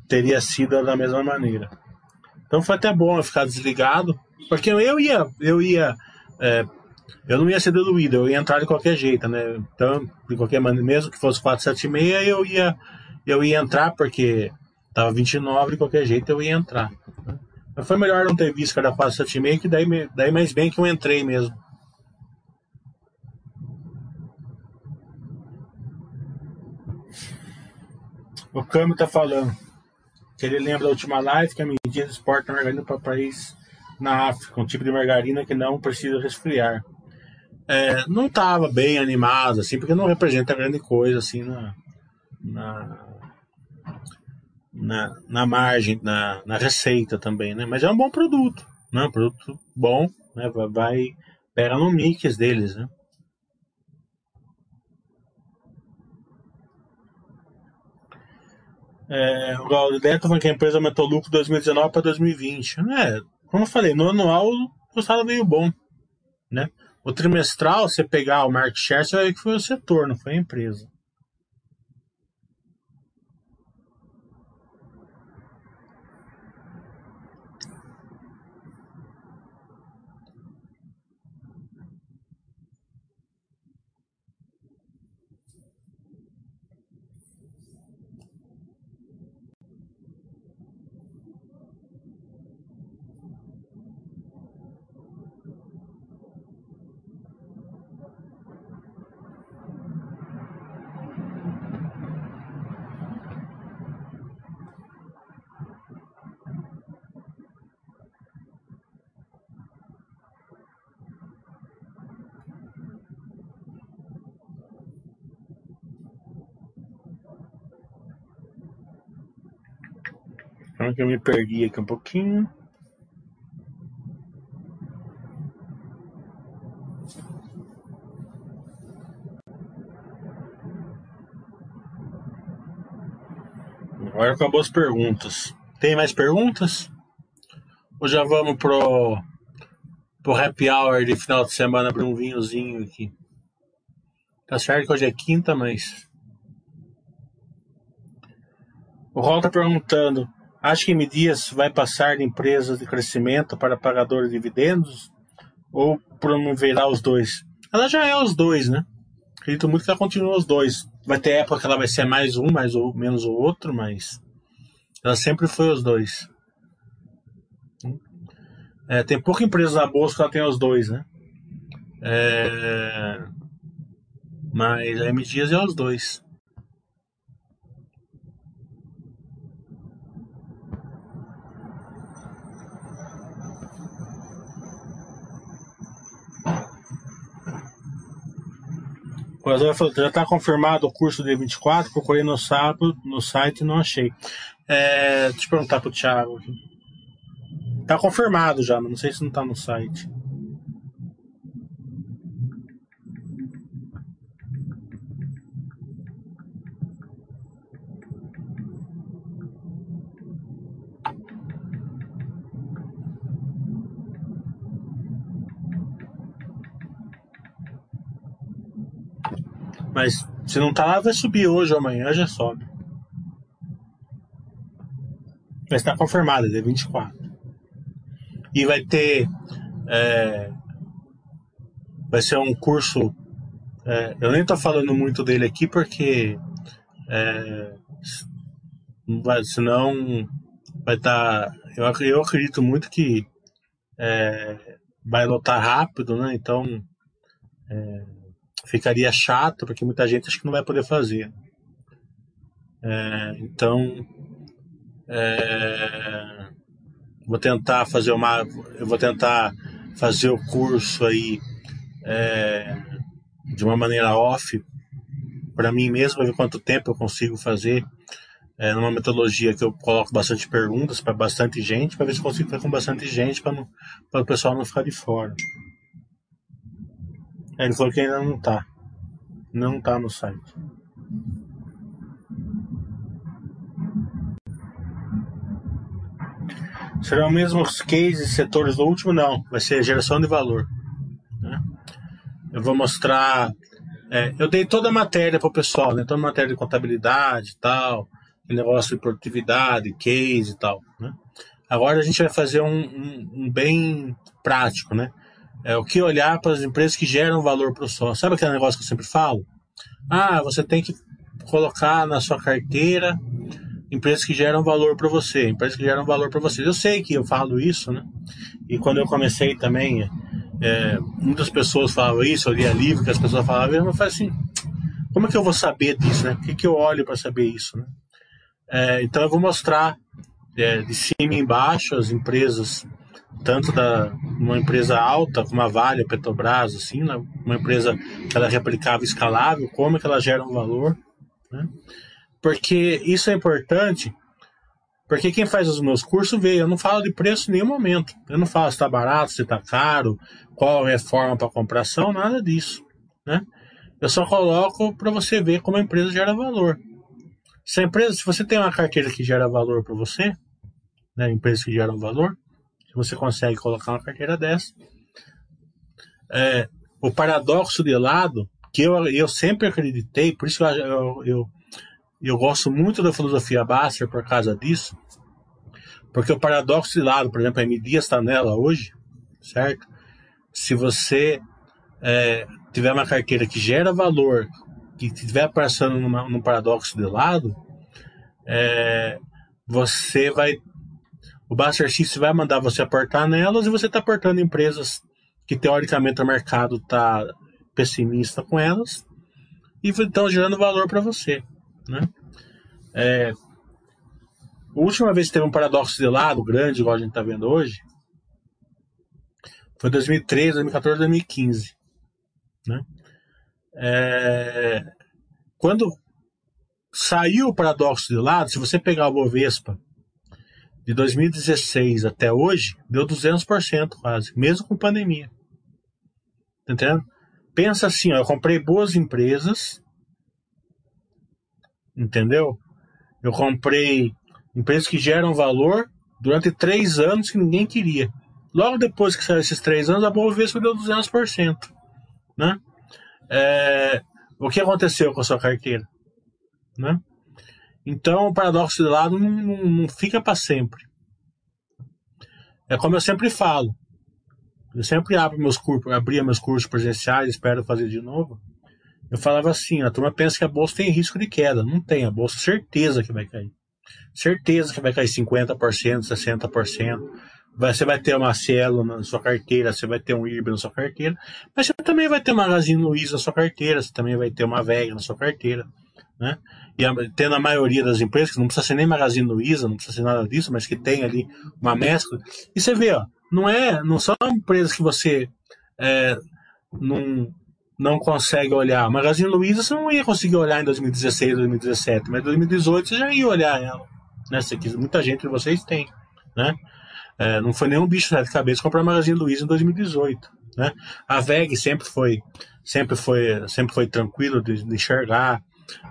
[SPEAKER 4] teria sido da mesma maneira. Então foi até bom eu ficar desligado, porque eu ia, eu ia é, eu não ia ser diluído, eu ia entrar de qualquer jeito, né? Então, de qualquer maneira, mesmo que fosse 476, eu ia, eu ia entrar, porque tava 29, de qualquer jeito eu ia entrar. Foi melhor não ter visto que era 476, que daí, daí mais bem que eu entrei mesmo. O Câmbio tá falando que ele lembra da última live que a medida de esporte margarina para país na África, um tipo de margarina que não precisa resfriar é, não estava bem animado, assim, porque não representa grande coisa, assim, na, na, na, na margem, na, na receita também, né? Mas é um bom produto, né? Um produto bom, né? Vai, vai pega no mix deles, né? É, o Gaudeto falando que a empresa aumentou o lucro de 2019 para 2020. É, como eu falei, no anual o resultado veio bom, né? O trimestral, você pegar o market share, você vai ver que foi o setor, não foi a empresa. Eu me perdi aqui um pouquinho. Agora acabou as perguntas. Tem mais perguntas? Ou já vamos pro, pro happy hour de final de semana para um vinhozinho aqui? Tá certo que hoje é quinta, mas. O Rol tá perguntando: Acha que Medias vai passar de empresas de crescimento para pagadores de dividendos ou promoverá os dois? Ela já é os dois, né? Acredito muito que ela continua os dois. Vai ter época que ela vai ser mais um, mais ou menos o outro, mas ela sempre foi os dois. É, tem pouca empresa na bolsa que ela tem os dois, né? É... Mas a M é os dois. O Azul falou, já está confirmado o curso de 24, procurei no sábado, no site e não achei. É, deixa eu perguntar pro Thiago aqui. Tá confirmado já, mas não sei se não tá no site. Mas se não tá lá, vai subir hoje ou amanhã, já sobe. Mas está confirmado, é 24. E vai ter. É, vai ser um curso. É, eu nem tô falando muito dele aqui porque. É, senão vai estar. Tá, eu, eu acredito muito que é, vai lotar rápido, né? Então. É, ficaria chato, porque muita gente acho que não vai poder fazer. É, então, é, vou tentar fazer uma, eu vou tentar fazer o curso aí é, de uma maneira off para mim mesmo, ver quanto tempo eu consigo fazer é, numa metodologia que eu coloco bastante perguntas para bastante gente, para ver se consigo fazer com bastante gente, para o pessoal não ficar de fora. Ele falou que ainda não está. Não está no site. Serão mesmos cases, setores do último? Não, vai ser geração de valor. Né? Eu vou mostrar. É, eu dei toda a matéria para o pessoal, né? toda a matéria de contabilidade e tal, negócio de produtividade, case e tal. Né? Agora a gente vai fazer um, um, um bem prático, né? É o que olhar para as empresas que geram valor para o sócio. Sabe aquele negócio que eu sempre falo? Ah, você tem que colocar na sua carteira empresas que geram valor para você, empresas que geram valor para você. Eu sei que eu falo isso, né? E quando eu comecei também, é, muitas pessoas falavam isso, eu lia livro que as pessoas falavam, eu falei assim, como é que eu vou saber disso, né? O que, que eu olho para saber isso, né? É, então eu vou mostrar é, de cima e embaixo as empresas, tanto da uma empresa alta como a Vale, a Petrobras, assim, né? uma empresa que ela é replicável, escalável, como é que ela gera um valor, né? Porque isso é importante, porque quem faz os meus cursos vê, eu não falo de preço em nenhum momento. Eu não falo se está barato, se está caro, qual é a forma para compração, nada disso. Né? Eu só coloco para você ver como a empresa gera valor. Se a empresa, se você tem uma carteira que gera valor para você, né, empresas que geram valor, você consegue colocar uma carteira dessa, é, o paradoxo de lado, que eu, eu sempre acreditei, por isso eu, eu, eu eu gosto muito da filosofia Basser por causa disso, porque o paradoxo de lado, por exemplo, a M. Está nela hoje, certo? Se você é, tiver uma carteira que gera valor, que estiver passando num paradoxo de lado, é, você vai. O Basser X vai mandar você aportar nelas e você está aportando empresas que teoricamente o mercado está pessimista com elas e estão gerando valor para você. Né? É, a última vez que teve um paradoxo de lado grande, igual a gente está vendo hoje, foi 2013, 2014, 2015. Né? É, quando saiu o paradoxo de lado, se você pegar o Bovespa de 2016 até hoje, deu 200% quase, mesmo com pandemia. Entendendo? Pensa assim, ó, eu comprei boas empresas entendeu? Eu comprei empresas que geram valor durante três anos que ninguém queria. Logo depois que saiu esses três anos, a Bovespa deu 200%. Né? É, o que aconteceu com a sua carteira? Né? Então, o paradoxo de lado não, não, não fica para sempre. É como eu sempre falo. Eu sempre abro meus cursos, abria meus cursos presenciais, espero fazer de novo. Eu falava assim, a turma pensa que a bolsa tem risco de queda. Não tem, a bolsa certeza que vai cair. Certeza que vai cair 50%, 60%. Você vai ter uma Cielo na sua carteira, você vai ter um IRB na sua carteira, mas você também vai ter uma Magazine Luiza na sua carteira, você também vai ter uma Vega na sua carteira, né? E a, tendo a maioria das empresas, que não precisa ser nem Magazine Luiza, não precisa ser nada disso, mas que tem ali uma mescla. E você vê, ó, não é, não são empresas que você é, não, não consegue olhar. Magazine Luiza você não ia conseguir olhar em 2016, 2017, mas em 2018 você já ia olhar ela. Né? muita gente de vocês tem. Né? É, não foi nenhum bicho de cabeça comprar Magazine Luiza em 2018. Né? A VEG sempre foi, sempre foi, sempre foi tranquilo de, de enxergar.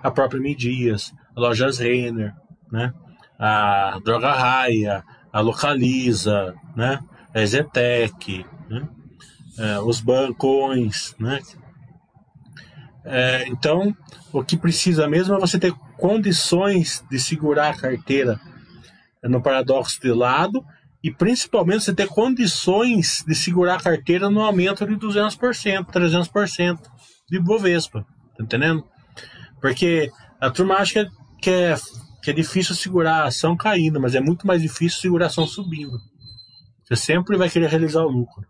[SPEAKER 4] A própria Midias, a Lojas Renner, né? a Droga Raia, a Localiza, né? a Zetec, né? É, os bancões, né? É, então, o que precisa mesmo é você ter condições de segurar a carteira no paradoxo de lado e principalmente você ter condições de segurar a carteira no aumento de 200%, 300% de Bovespa, tá entendendo? Porque a turma acha que é, que é difícil segurar a ação caindo, mas é muito mais difícil segurar a ação subindo. Você sempre vai querer realizar o lucro.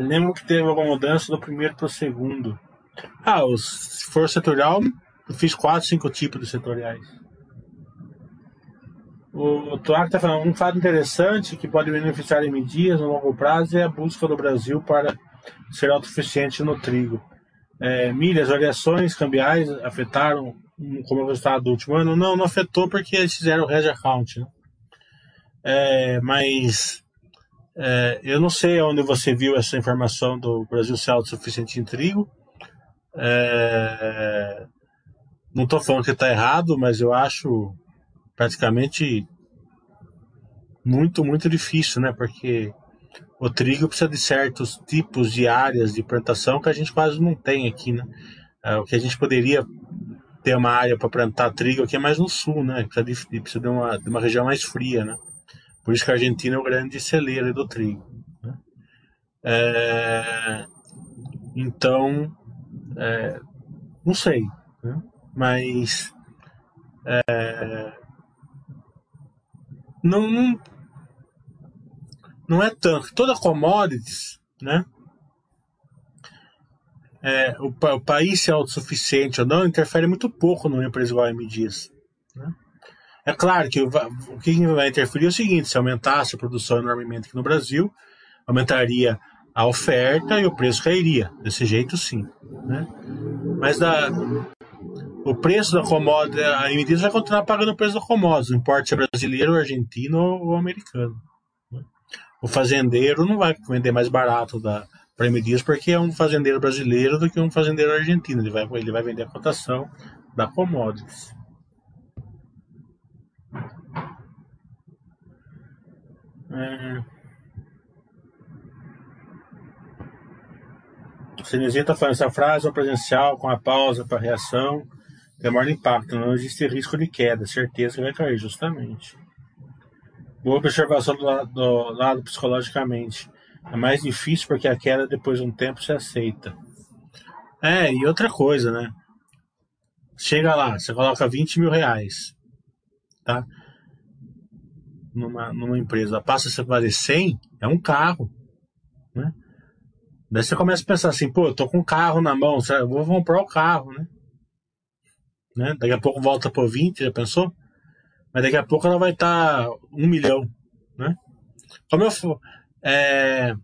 [SPEAKER 4] Lembro que teve alguma mudança do primeiro para o segundo. Ah, os, se for setorial, eu fiz quatro, cinco tipos de setoriais. O Tuac está falando um fato interessante que pode beneficiar em medidas no longo prazo é a busca do Brasil para ser autossuficiente no trigo. É, milhas, variações cambiais afetaram como resultado do último ano? Não, não afetou porque eles fizeram o hedge account. Né? É, mas é, eu não sei onde você viu essa informação do Brasil ser autossuficiente em trigo. É, não estou falando que está errado, mas eu acho praticamente muito, muito difícil, né? Porque o trigo precisa de certos tipos de áreas de plantação que a gente quase não tem aqui, né? É, o que a gente poderia ter uma área para plantar trigo aqui é mais no sul, né? Precisa de, precisa de, uma, de uma região mais fria, né? Por isso que a Argentina é o grande celeiro do trigo. Né? É, então, é, não sei, né? mas é, não, não, não é tanto. Toda commodities, né? É, o, o, país ser autossuficiente ou não interfere muito pouco numa empresa igual a. É claro que o, que vai interferir é o seguinte: se aumentasse a produção enormemente aqui no Brasil, aumentaria a oferta e o preço cairia. Desse jeito, sim. Né? Mas da, o preço da commodity, a M Dias vai continuar pagando o preço da commodity, não importa se é brasileiro, argentino ou americano. Né? O fazendeiro não vai vender mais barato da Prêmio Dias porque é um fazendeiro brasileiro do que um fazendeiro argentino. Ele vai, ele vai vender a cotação da commodities. O Sinezinho está falando essa frase, é presencial com a pausa para reação, demora impacto, não existe risco de queda, certeza que vai cair, justamente. Boa observação do lado, do lado psicologicamente. É mais difícil porque a queda depois de um tempo se aceita. É, e outra coisa, né? Chega lá, você coloca 20 mil reais, tá? Numa, numa empresa, passa a valer 100, é um carro, né? Daí você começa a pensar assim, pô, eu tô com um carro na mão, vou comprar o carro, né? né? Daqui a pouco volta por 20, já pensou? Mas daqui a pouco ela vai estar tá um milhão, né? Como eu, é,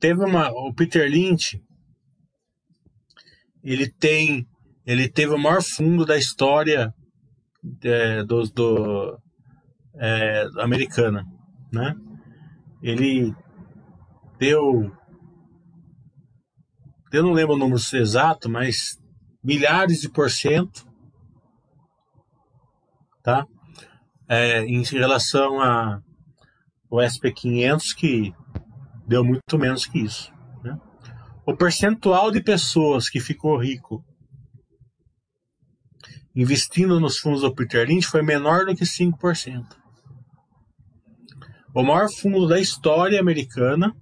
[SPEAKER 4] teve uma, o Peter Lynch, ele tem, ele teve o maior fundo da história é, do, do é, americana, né? Ele deu, eu não lembro o número exato, mas milhares de por cento, tá? É, em relação a o SP500 que deu muito menos que isso. Né? O percentual de pessoas que ficou rico investindo nos fundos do Peter Lynch foi menor do que 5%. O maior fundo da história americana,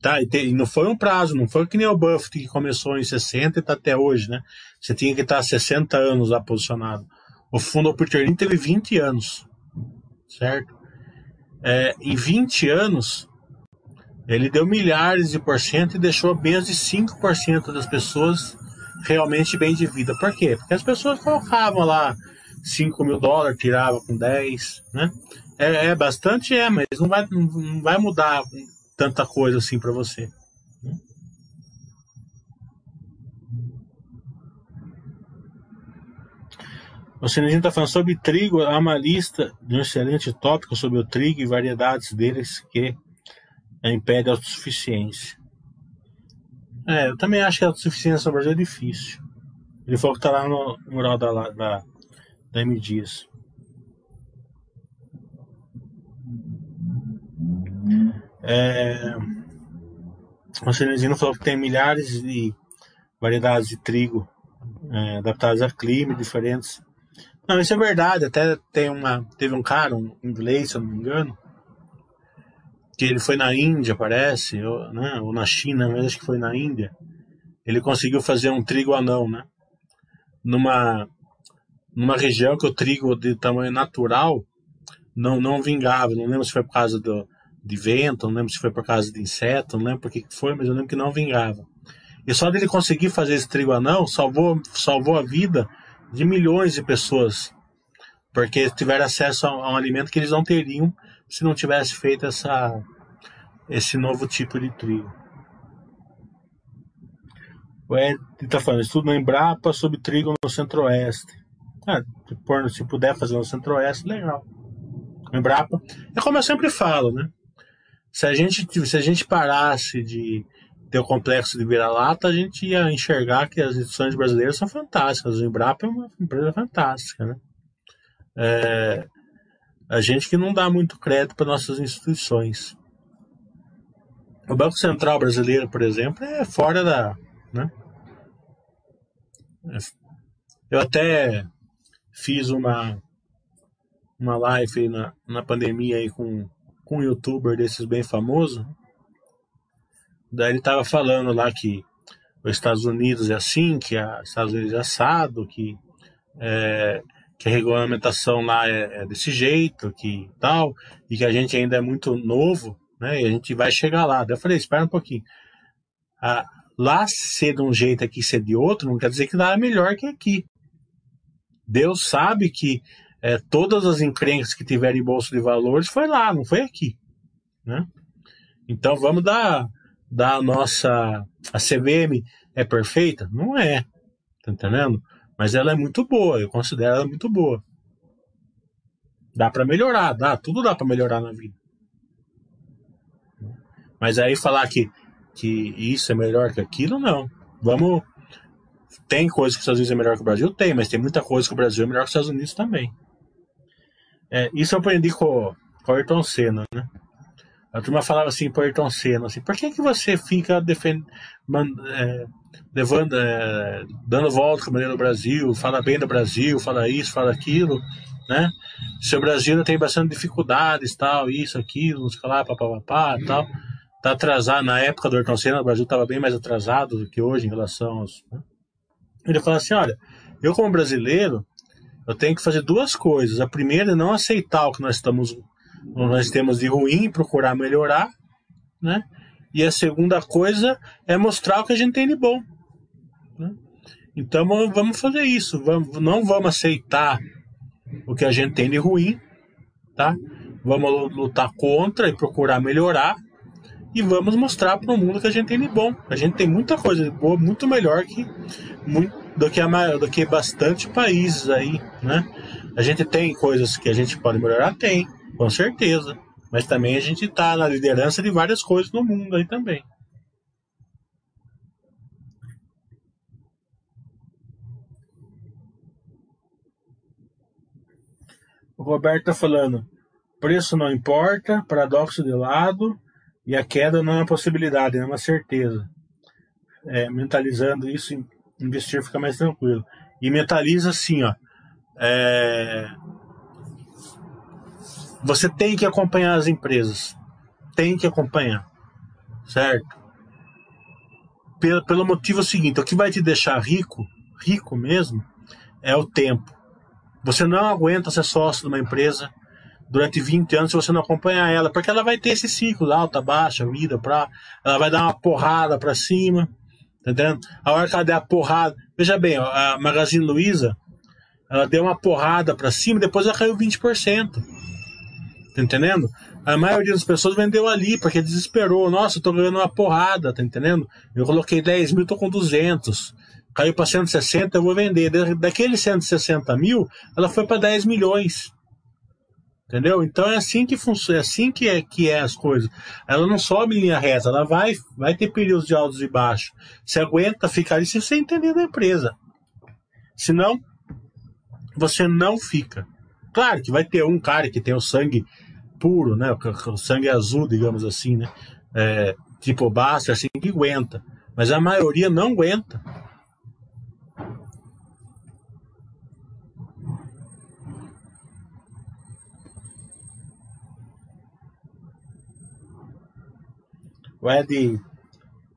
[SPEAKER 4] tá? E, te, não foi um prazo, não foi que nem o Buffett que começou em 60 e está até hoje, né? Você tinha que estar 60 anos lá posicionado. O fundo Lynch teve 20 anos, certo? é, em 20 anos, ele deu milhares de por cento e deixou menos de 5% das pessoas realmente bem de vida. Por quê? Porque as pessoas colocavam lá 5 mil dólares, tiravam com 10, né? É, é bastante, é, mas não vai, não vai mudar tanta coisa assim para você. O Cinezinho está falando sobre trigo, há uma lista de um excelente tópico sobre o trigo e variedades deles que impede a autossuficiência. É, eu também acho que a autossuficiência no Brasil é difícil. Ele falou que está lá no mural da, da, da. É, o Cinezinho falou que tem milhares de variedades de trigo é, adaptadas a clima diferentes não, isso é verdade. Até tem uma, teve um cara, um inglês, se eu não me engano, que ele foi na Índia, parece, ou, né, ou na China, mas acho que foi na Índia. Ele conseguiu fazer um trigo anão, né? Numa, numa região que o trigo de tamanho natural não, não vingava. Não lembro se foi por causa do, de vento, não lembro se foi por causa de inseto, não lembro por que foi, mas eu lembro que não vingava. E só dele conseguir fazer esse trigo anão salvou, salvou a vida de milhões de pessoas, porque tiveram acesso a, a um alimento que eles não teriam se não tivesse feito essa, esse novo tipo de trigo. O Ed está falando, estudo na Embrapa sobre trigo no Centro-Oeste. Ah, se puder fazer no Centro-Oeste, legal. Embrapa. É como eu sempre falo, né? Se a gente, se a gente parasse de ter o complexo de vira-lata, a gente ia enxergar que as instituições brasileiras são fantásticas. O Embrapa é uma empresa fantástica, né? É, a gente que não dá muito crédito para nossas instituições. O Banco Central brasileiro, por exemplo, é fora da. Né? Eu até fiz uma, uma live na, na pandemia aí com, com um youtuber desses bem famoso. Daí ele tava falando lá que os Estados Unidos é assim, que os Estados Unidos é assado, que, é, que a regulamentação lá é, é, desse jeito, que tal, e que a gente ainda é muito novo, né? E a gente vai chegar lá. Daí eu falei, espera um pouquinho. Ah, lá ser de um jeito, aqui ser de outro, não quer dizer que lá é melhor que aqui. Deus sabe que é, todas as encrencas que tiverem bolsa de valores foi lá, não foi aqui. Né? Então vamos dar, dar a nossa. A CVM é perfeita? Não é. Tá entendendo? Mas ela é muito boa, eu considero ela muito boa. Dá para melhorar, dá, tudo dá para melhorar na vida. Mas aí falar que, que isso é melhor que aquilo, não. Vamos. Tem coisa que os Estados Unidos é melhor que o Brasil? Tem, mas tem muita coisa que o Brasil é melhor que os Estados Unidos também. É, isso eu aprendi com, com o Ayrton Senna, né? A turma falava assim pro Ayrton Senna, assim, por que, que você fica defendendo, é, levando, é, dando volta com a bandeira do Brasil, fala bem do Brasil, fala isso, fala aquilo, né? Se o Brasil tem bastante dificuldades, tal, isso, aquilo, não sei lá, papapá, tal, tá atrasado, na época do Ayrton Senna, o Brasil estava bem mais atrasado do que hoje em relação aos... Né? Ele fala assim, olha, eu como brasileiro, eu tenho que fazer duas coisas. A primeira é não aceitar o que nós estamos nós temos de ruim procurar melhorar, né? E a segunda coisa é mostrar o que a gente tem de bom. Né? Então vamos fazer isso. Vamos, não vamos aceitar o que a gente tem de ruim, tá? Vamos lutar contra e procurar melhorar e vamos mostrar para o mundo que a gente tem de bom. A gente tem muita coisa de boa, muito melhor que muito, do que a do que bastante países aí, né? A gente tem coisas que a gente pode melhorar, tem, com certeza. Mas também a gente está na liderança de várias coisas no mundo aí também. O Roberto está falando, preço não importa, paradoxo de lado, e a queda não é uma possibilidade, é uma certeza. É, mentalizando isso, investir fica mais tranquilo. E mentaliza assim, ó. É... Você tem que acompanhar as empresas. Tem que acompanhar. Certo? Pelo, pelo motivo seguinte, o que vai te deixar rico, rico mesmo, é o tempo. Você não aguenta ser sócio de uma empresa durante 20 anos se você não acompanhar ela, porque ela vai ter esse ciclo, alta, baixa, vida, pra, ela vai dar uma porrada para cima, tá entendendo? A hora que ela der a porrada, veja bem, a Magazine Luiza, ela deu uma porrada para cima, depois ela caiu 20%. Tá entendendo? A maioria das pessoas vendeu ali, porque desesperou. Nossa, eu tô ganhando uma porrada, tá entendendo? Eu coloquei 10 mil, tô com 200. Caiu para 160, eu vou vender. Daqueles 160 mil, ela foi para 10 milhões. Entendeu? Então é assim que funciona, é assim que é, que é as coisas. Ela não sobe em linha reta, ela vai, vai ter períodos de altos e baixos. Você aguenta ficar ali se você entender da empresa. Senão, você não fica. Claro que vai ter um cara que tem o sangue puro, né? O sangue azul, digamos assim, né? É, tipo basta assim que aguenta. Mas a maioria não aguenta. O Ed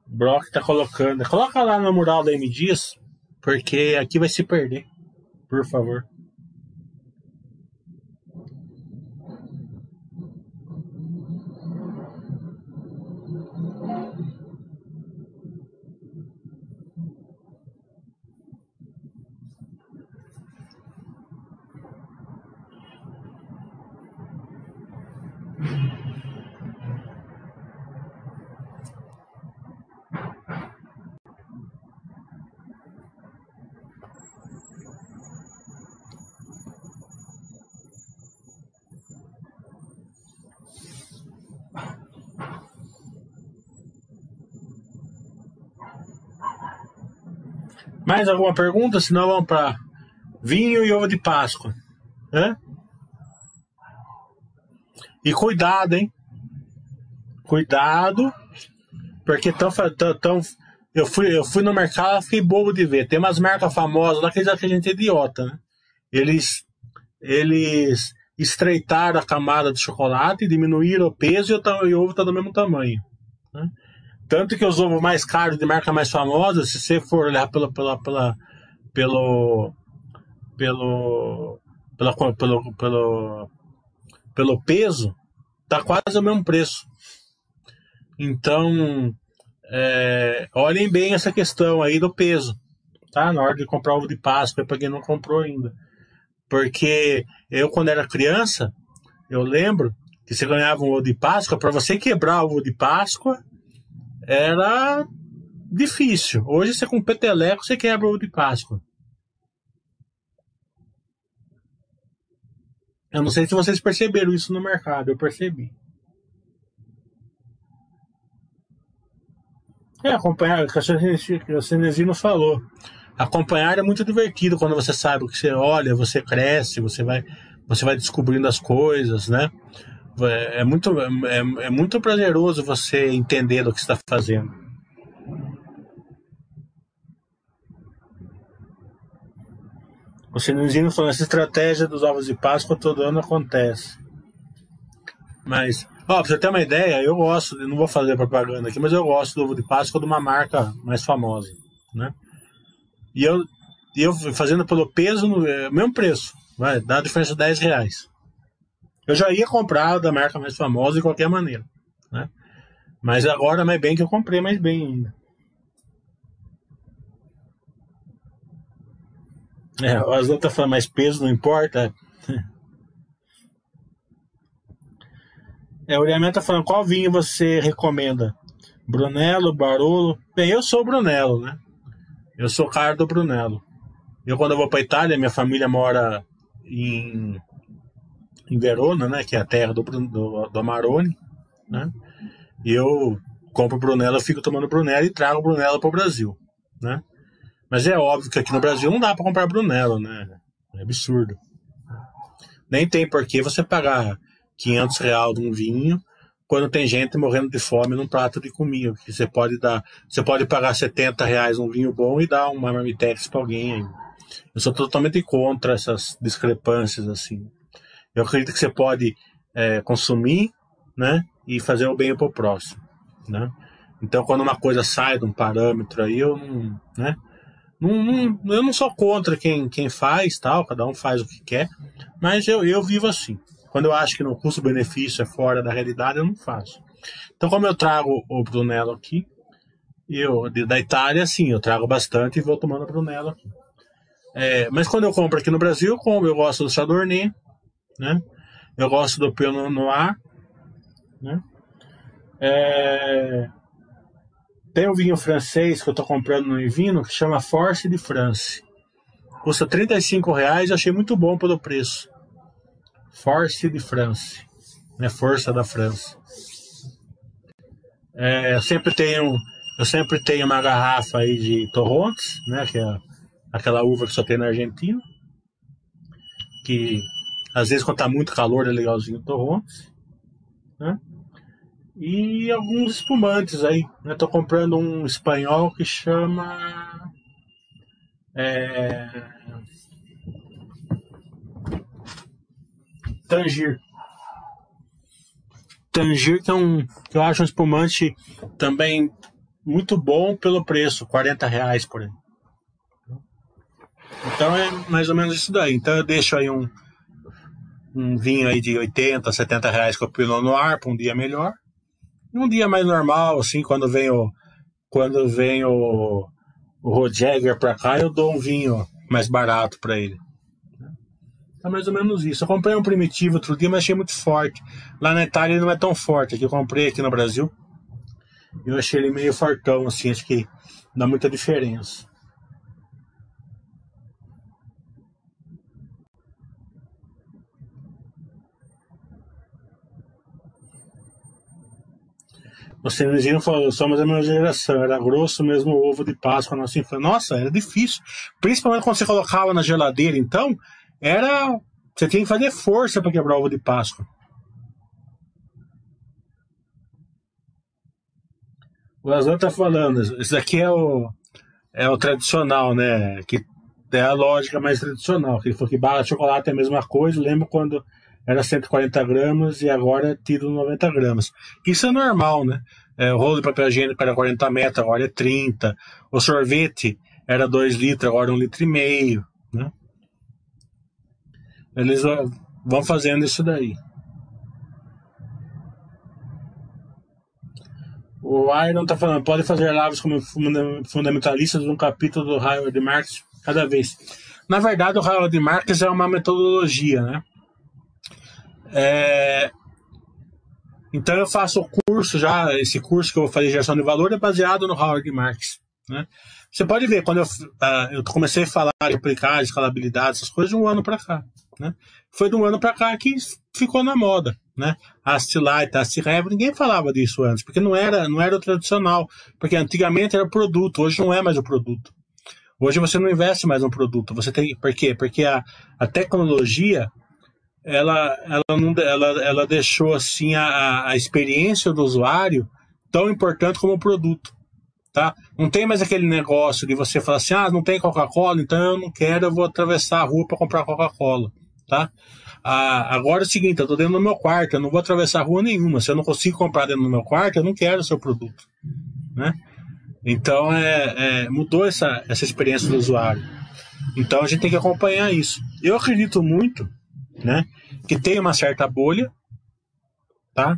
[SPEAKER 4] Brock tá colocando. Coloca lá no mural da M Dias, porque aqui vai se perder. Por favor. Mais alguma pergunta? Senão vamos para vinho e ovo de Páscoa. Hã? E cuidado, hein? Cuidado, porque tão, tão, eu, fui, eu fui no mercado fiquei bobo de ver. Tem umas marcas famosas lá que a gente é idiota, né? Eles, eles estreitaram a camada de chocolate, diminuíram o peso e o, e o ovo está do mesmo tamanho. Né? Tanto que os ovos mais caros de marca mais famosa, se você for olhar pela, pela, pela, pelo, pelo, pela, pelo, pelo, pelo peso, tá quase o mesmo preço. Então, é, olhem bem essa questão aí do peso, tá? Na hora de comprar ovo de Páscoa, para quem não comprou ainda. Porque eu, quando era criança, eu lembro que você ganhava um ovo de Páscoa, para você quebrar o ovo de Páscoa, era difícil. Hoje você com peteleco você quebra o de Páscoa. Eu não sei se vocês perceberam isso no mercado, eu percebi. É, acompanhar, o Cenezino falou. Acompanhar é muito divertido quando você sabe o que você olha, você cresce, você vai, você vai descobrindo as coisas, né? É, é muito, é, é muito prazeroso você entender o que está fazendo. O Sinizino falou, essa estratégia dos ovos de Páscoa todo ano acontece. Mas, ó, pra você ter uma ideia, eu gosto, não vou fazer propaganda aqui, mas eu gosto do ovo de Páscoa de uma marca mais famosa, né? E eu, eu fazendo pelo peso, no é, mesmo preço, vai, dá a diferença de 10 reais. Eu já ia comprar da marca mais famosa de qualquer maneira, né? Mas agora, mais bem que eu comprei mais bem ainda. É, as outras falam, mas peso não importa. É, o Uriamento tá falando, qual vinho você recomenda? Brunello, Barolo? Bem, eu sou Brunello, né? Eu sou cara do Brunello. Eu, quando eu vou pra Itália, minha família mora em em Verona, né, que é a terra do, do, do Amarone, né, e eu compro Brunello, fico tomando Brunello e trago Brunello para o Brasil, né. Mas é óbvio que aqui no Brasil não dá para comprar Brunello, né, é absurdo. Nem tem por que você pagar 500 reais de um vinho quando tem gente morrendo de fome num prato de comida. Que você pode dar, você pode pagar 70 reais um vinho bom e dar uma marmitex para alguém. Eu sou totalmente contra essas discrepâncias assim. Eu acredito que você pode é, consumir, né, e fazer o bem para o próximo, né. Então, quando uma coisa sai de um parâmetro aí, eu não, né, não, não, eu não sou contra quem, quem faz, tal, cada um faz o que quer, mas eu, eu vivo assim. Quando eu acho que no custo-benefício é fora da realidade, eu não faço. Então, como eu trago o Brunello aqui, eu da Itália, sim, eu trago bastante e vou tomando Brunello aqui. É, mas quando eu compro aqui no Brasil, como eu gosto do Chardonnay, né? Eu gosto do Pinot Noir, né? É... Tem um vinho francês que eu estou comprando no Invino que chama Force de France. Custa 35 reais, achei muito bom pelo preço. Force de France, né? Força da França. É, eu sempre tenho, eu sempre tenho uma garrafa aí de Torrontes, né? Que é aquela uva que só tem na Argentina, que às vezes, quando tá muito calor, é legalzinho o Torrontes. Né? E alguns espumantes aí. Né? Tô comprando um espanhol que chama. É... Tangir. Tangir, que é um. Que eu acho um espumante também muito bom pelo preço, 40 reais por aí. Então é mais ou menos isso daí. Então eu deixo aí um, um vinho aí de 80, 70 reais com o Pinot Noir para um dia melhor. Um dia mais normal, assim, quando vem o, quando vem o, o para cá, eu dou um vinho mais barato para ele. É mais ou menos isso. Eu comprei um primitivo outro dia, mas achei muito forte. Lá na Itália ele não é tão forte. Aqui eu comprei aqui no Brasil. Eu achei ele meio fortão, assim, acho que dá muita diferença. O Cenezino falou, somos a mesma geração, era grosso mesmo o ovo de Páscoa na nossa infância. Nossa, era difícil. Principalmente quando você colocava na geladeira, então, era. Você tinha que fazer força para quebrar o ovo de Páscoa. O Azul tá falando, isso daqui é o, é o tradicional, né? Que é a lógica mais tradicional. Que ele falou que barra de chocolate é a mesma coisa. Lembro quando era 140 gramas e agora é tido 90 gramas. Isso é normal, né? É, o rolo de papel higiênico era 40 metros, agora é 30. O sorvete era 2 litros, agora é 1 litro e meio, né? Eles vão fazendo isso daí. O Iron tá falando, pode fazer lavas como fundamentalistas um capítulo do Howard Marx cada vez. Na verdade, o Howard Marx é uma metodologia, né? É... Então eu faço o curso já, esse curso que eu vou fazer de geração de valor é baseado no Howard Marx. Né? Você pode ver, quando eu, uh, eu comecei a falar de aplicar, escalabilidade, essas coisas, de um ano para cá. Né? Foi de um ano para cá que ficou na moda. Né? Ast Light, Ast Rev, ninguém falava disso antes, porque não era, não era o tradicional. Porque antigamente era produto, hoje não é mais o produto. Hoje você não investe mais no produto. Você tem, por quê? Porque a, a tecnologia ela, ela, não, ela, ela deixou assim a, a experiência do usuário tão importante como o produto. Tá? Não tem mais aquele negócio de você falar assim, ah, não tem Coca-Cola, então eu não quero, eu vou atravessar a rua para comprar Coca-Cola, tá? Ah, agora é o seguinte, eu estou dentro do meu quarto, eu não vou atravessar a rua nenhuma. Se eu não consigo comprar dentro do meu quarto, eu não quero o seu produto, né? Então é, é, mudou essa, essa experiência do usuário. Então a gente tem que acompanhar isso. Eu acredito muito né? Que tem uma certa bolha, tá?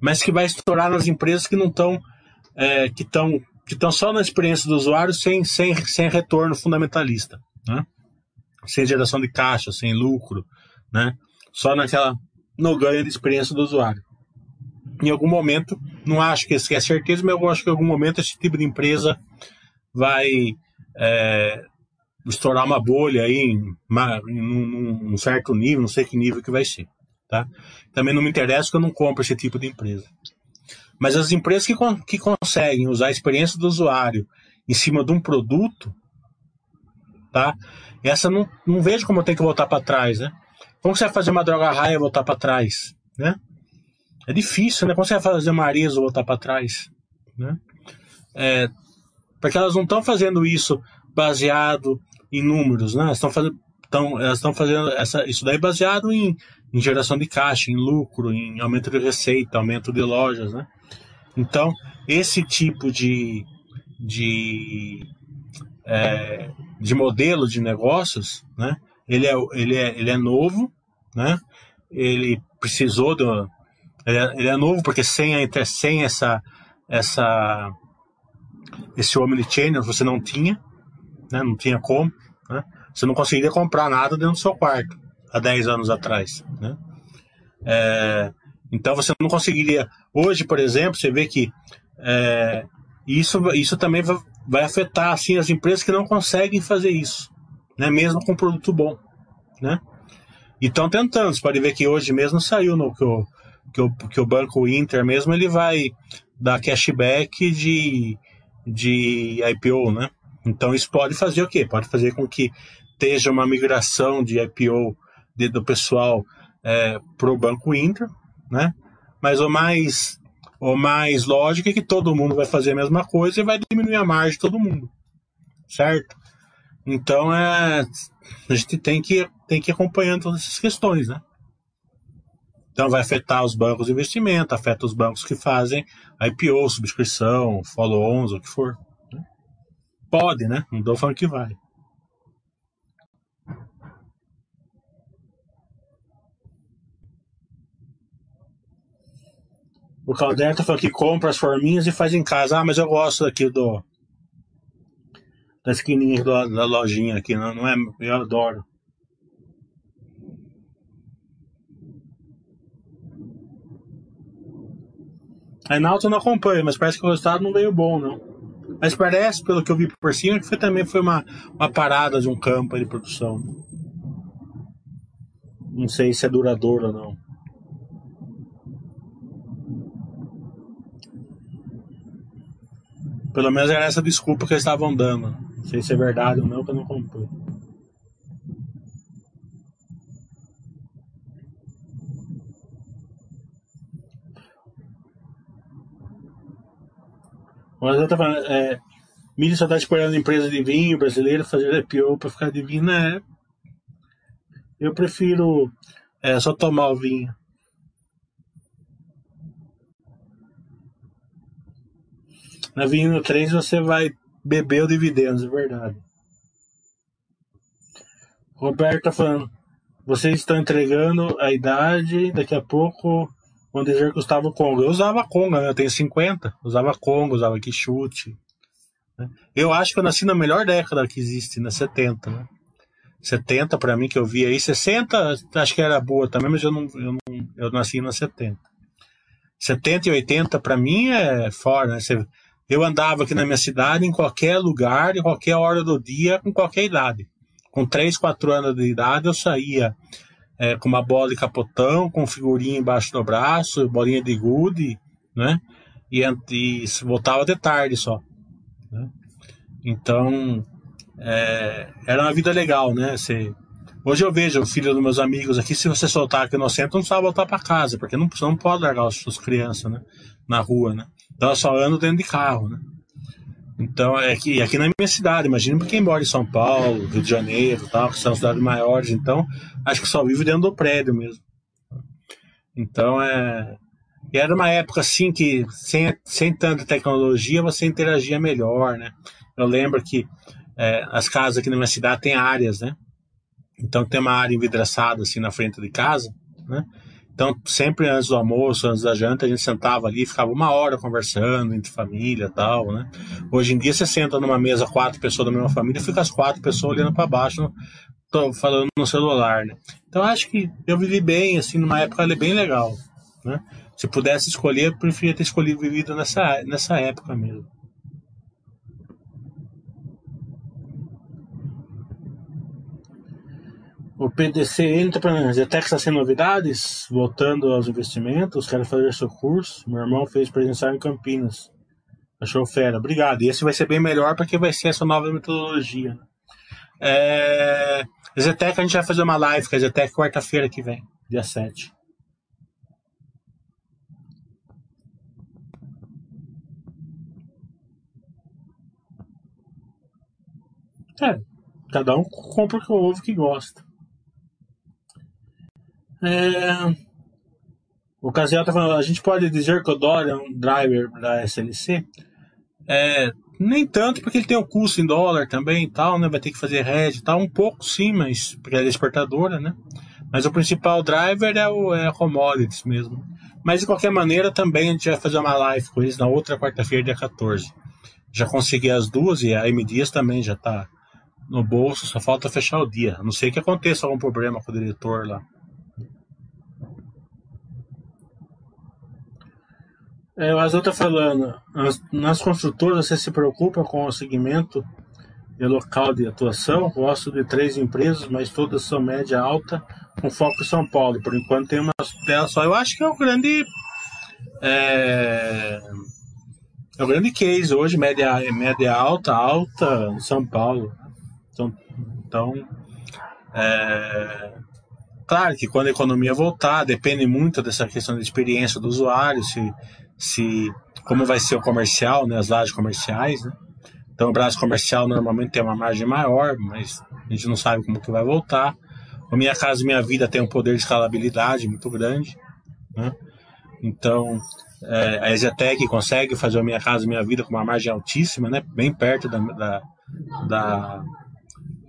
[SPEAKER 4] Mas que vai estourar nas empresas que não estão, é, que estão que estão só na experiência do usuário sem, sem, sem retorno fundamentalista, né? Sem geração de caixa, sem lucro, né? Só naquela no ganho de experiência do usuário. Em algum momento, não acho que é certeza, mas eu acho que em algum momento esse tipo de empresa vai é, estourar uma bolha aí em, um certo nível, não sei que nível que vai ser. Tá? Também não me interessa porque eu não compro esse tipo de empresa. Mas as empresas que, que conseguem usar a experiência do usuário em cima de um produto, tá? Essa não, não vejo como eu tenho que voltar para trás, né? Como você vai fazer uma droga raia e voltar para trás, né? É difícil, né? Como você vai fazer uma areza e voltar para trás, né? É, porque elas não estão fazendo isso baseado em números, né? Estão fazendo, tão, elas estão fazendo essa, isso daí baseado em, em geração de caixa, em lucro, em aumento de receita, aumento de lojas, né? Então, esse tipo de, de, é, de modelo de negócios, né? Ele é, ele é, ele é novo, né? Ele precisou do... Ele é, ele é novo porque sem, a, sem essa, essa, esse omnichannel você não tinha, né? não tinha como. Né? Você não conseguiria comprar nada dentro do seu quarto há 10 anos atrás. Né? É, então você não conseguiria. Hoje, por exemplo, você vê que é, isso, isso também vai, vai, afetar assim, as empresas que não conseguem fazer isso, né? mesmo com produto bom. Né? E estão tentando. Você pode ver que hoje mesmo saiu no que o, que o, que o Banco Inter mesmo ele vai dar cashback de, de IPO, né? Então isso pode fazer o quê? Pode fazer com que esteja uma migração de IPO de, do pessoal é, para o Banco Inter, né? Mas o mais, o mais lógico é que todo mundo vai fazer a mesma coisa e vai diminuir a margem de todo mundo, certo? Então é, a gente tem que, tem que ir acompanhando todas essas questões, né? Então vai afetar os bancos de investimento, afeta os bancos que fazem IPO, subscrição, follow-ons, o que for. Pode, né? Não estou falando que vai. O Calderto falou que compra as forminhas e faz em casa. Ah, mas eu gosto aqui do. Da esquininha da lojinha aqui, não, não é? Eu adoro. A Enalto não acompanha, mas parece que o resultado não veio bom, não. Mas parece, pelo que eu vi por cima, que foi, também foi uma, uma parada de um campo de produção. Não sei se é duradouro ou não. Pelo menos era essa desculpa que eles estavam dando. Não sei se é verdade ou não, que eu não acompanho. Mas eu tava falando, é, mídia só tá esperando empresa de vinho brasileira fazer IPO para ficar de vinho, né? Eu prefiro é, só tomar o vinho. Na vinho 3 você vai beber o dividendos, é verdade. Roberto tá falando, vocês estão entregando a idade, daqui a pouco dizer que usava Congo. Eu usava Congo, né? eu tenho 50, usava Congo, usava Quixute. Né? Eu acho que eu nasci na melhor década que existe, na 70, né? 70 para mim que eu vi aí, 60 acho que era boa também, mas eu não, eu, não, eu nasci na 70. 70 e 80 para mim é fora, né? Eu andava aqui na minha cidade em qualquer lugar, em qualquer hora do dia, com qualquer idade. Com 3, 4 anos de idade eu saía é, com uma bola de capotão, com figurinha embaixo do braço, bolinha de gude, né? E, e voltava de tarde só. Né? Então, é, era uma vida legal, né? Você, hoje eu vejo o filho dos meus amigos aqui, se você soltar aqui no centro, não precisa voltar para casa, porque não, você não pode largar as suas crianças né? na rua, né? Então só ando dentro de carro, né? Então, é aqui, aqui na minha cidade, imagina quem mora em São Paulo, Rio de Janeiro, tal, que são cidades maiores, então acho que só vive dentro do prédio mesmo. Então, é. E era uma época assim que, sem, sem tanta tecnologia, você interagia melhor, né? Eu lembro que é, as casas aqui na minha cidade têm áreas, né? Então tem uma área envidraçada assim na frente de casa, né? Então, sempre antes do almoço, antes da janta, a gente sentava ali, ficava uma hora conversando entre família tal, né? Hoje em dia, você senta numa mesa, quatro pessoas da mesma família, fica as quatro pessoas olhando para baixo, tô falando no celular, né? Então, acho que eu vivi bem, assim, numa época ali bem legal, né? Se pudesse escolher, eu preferia ter escolhido vivido nessa, nessa época mesmo. O PDC entra para Zetec sem novidades, voltando aos investimentos, quero fazer seu curso. Meu irmão fez presencial em Campinas. Achou fera. Obrigado. E esse vai ser bem melhor porque vai ser essa nova metodologia. Né? É... Zetec a gente vai fazer uma live com a Zetec quarta-feira que vem, dia 7. É, cada um compra o que ouve que gosta. É... O Casiel está falando, a gente pode dizer que o Dólar é um driver da SLC? É, nem tanto, porque ele tem o custo em dólar também e tal, né? Vai ter que fazer hedge e tal, um pouco sim, mas porque é exportadora, né? Mas o principal driver é, o, é a commodities mesmo. Mas de qualquer maneira, também a gente vai fazer uma live com eles na outra quarta-feira, dia 14. Já consegui as duas e a M Dias também já está no bolso, só falta fechar o dia. A não sei que aconteça algum problema com o diretor lá. É, o Azul está falando, nas construtoras você se preocupa com o segmento e local de atuação? Gosto de três empresas, mas todas são média alta, com foco em São Paulo. Por enquanto tem uma tela só. Eu acho que é o grande. É, é o grande case hoje, média, média alta, alta em São Paulo. Então, então é, claro que quando a economia voltar, depende muito dessa questão da experiência do usuário, se se como vai ser o comercial, né, as lajes comerciais, né? Então o braço comercial normalmente tem uma margem maior, mas a gente não sabe como que vai voltar. O Minha Casa Minha Vida tem um poder de escalabilidade muito grande, né? Então é, a Exetec consegue fazer o Minha Casa Minha Vida com uma margem altíssima, né? Bem perto da, da, da,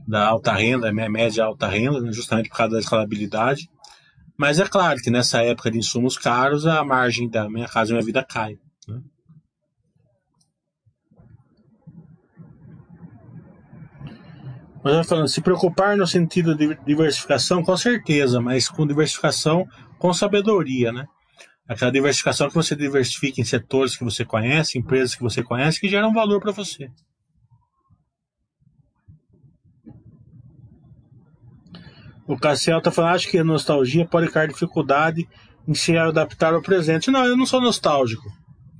[SPEAKER 4] da alta renda, média alta renda, né? justamente por causa da escalabilidade. Mas é claro que nessa época de insumos caros, a margem da minha casa minha vida cai. Né? Mas falando, se preocupar no sentido de diversificação, com certeza, mas com diversificação com sabedoria, né? Aquela diversificação que você diversifica em setores que você conhece, empresas que você conhece, que geram valor para você. O Cassiel está falando, acho que a nostalgia pode criar dificuldade em se adaptar ao presente. Não, eu não sou nostálgico.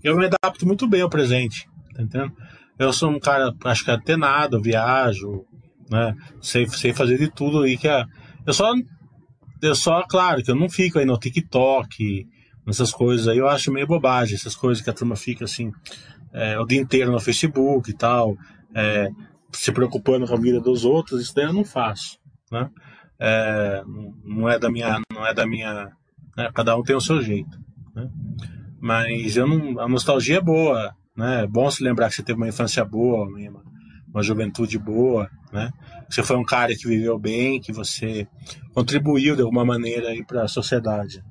[SPEAKER 4] Eu me adapto muito bem ao presente. Tá entendendo? Eu sou um cara, acho que até nada, viajo, né? Sei, sei fazer de tudo aí que é. Eu só. Eu só, claro, que eu não fico aí no TikTok, nessas coisas aí, eu acho meio bobagem, essas coisas que a turma fica assim, é, o dia inteiro no Facebook e tal, é, se preocupando com a vida dos outros, isso daí eu não faço, né? É, não é da minha, não é da minha, né? cada um tem o seu jeito, né? Mas eu não, a nostalgia é boa, né? É bom se lembrar que você teve uma infância boa, uma, uma juventude boa, né? Você foi um cara que viveu bem, que você contribuiu de alguma maneira aí para a sociedade.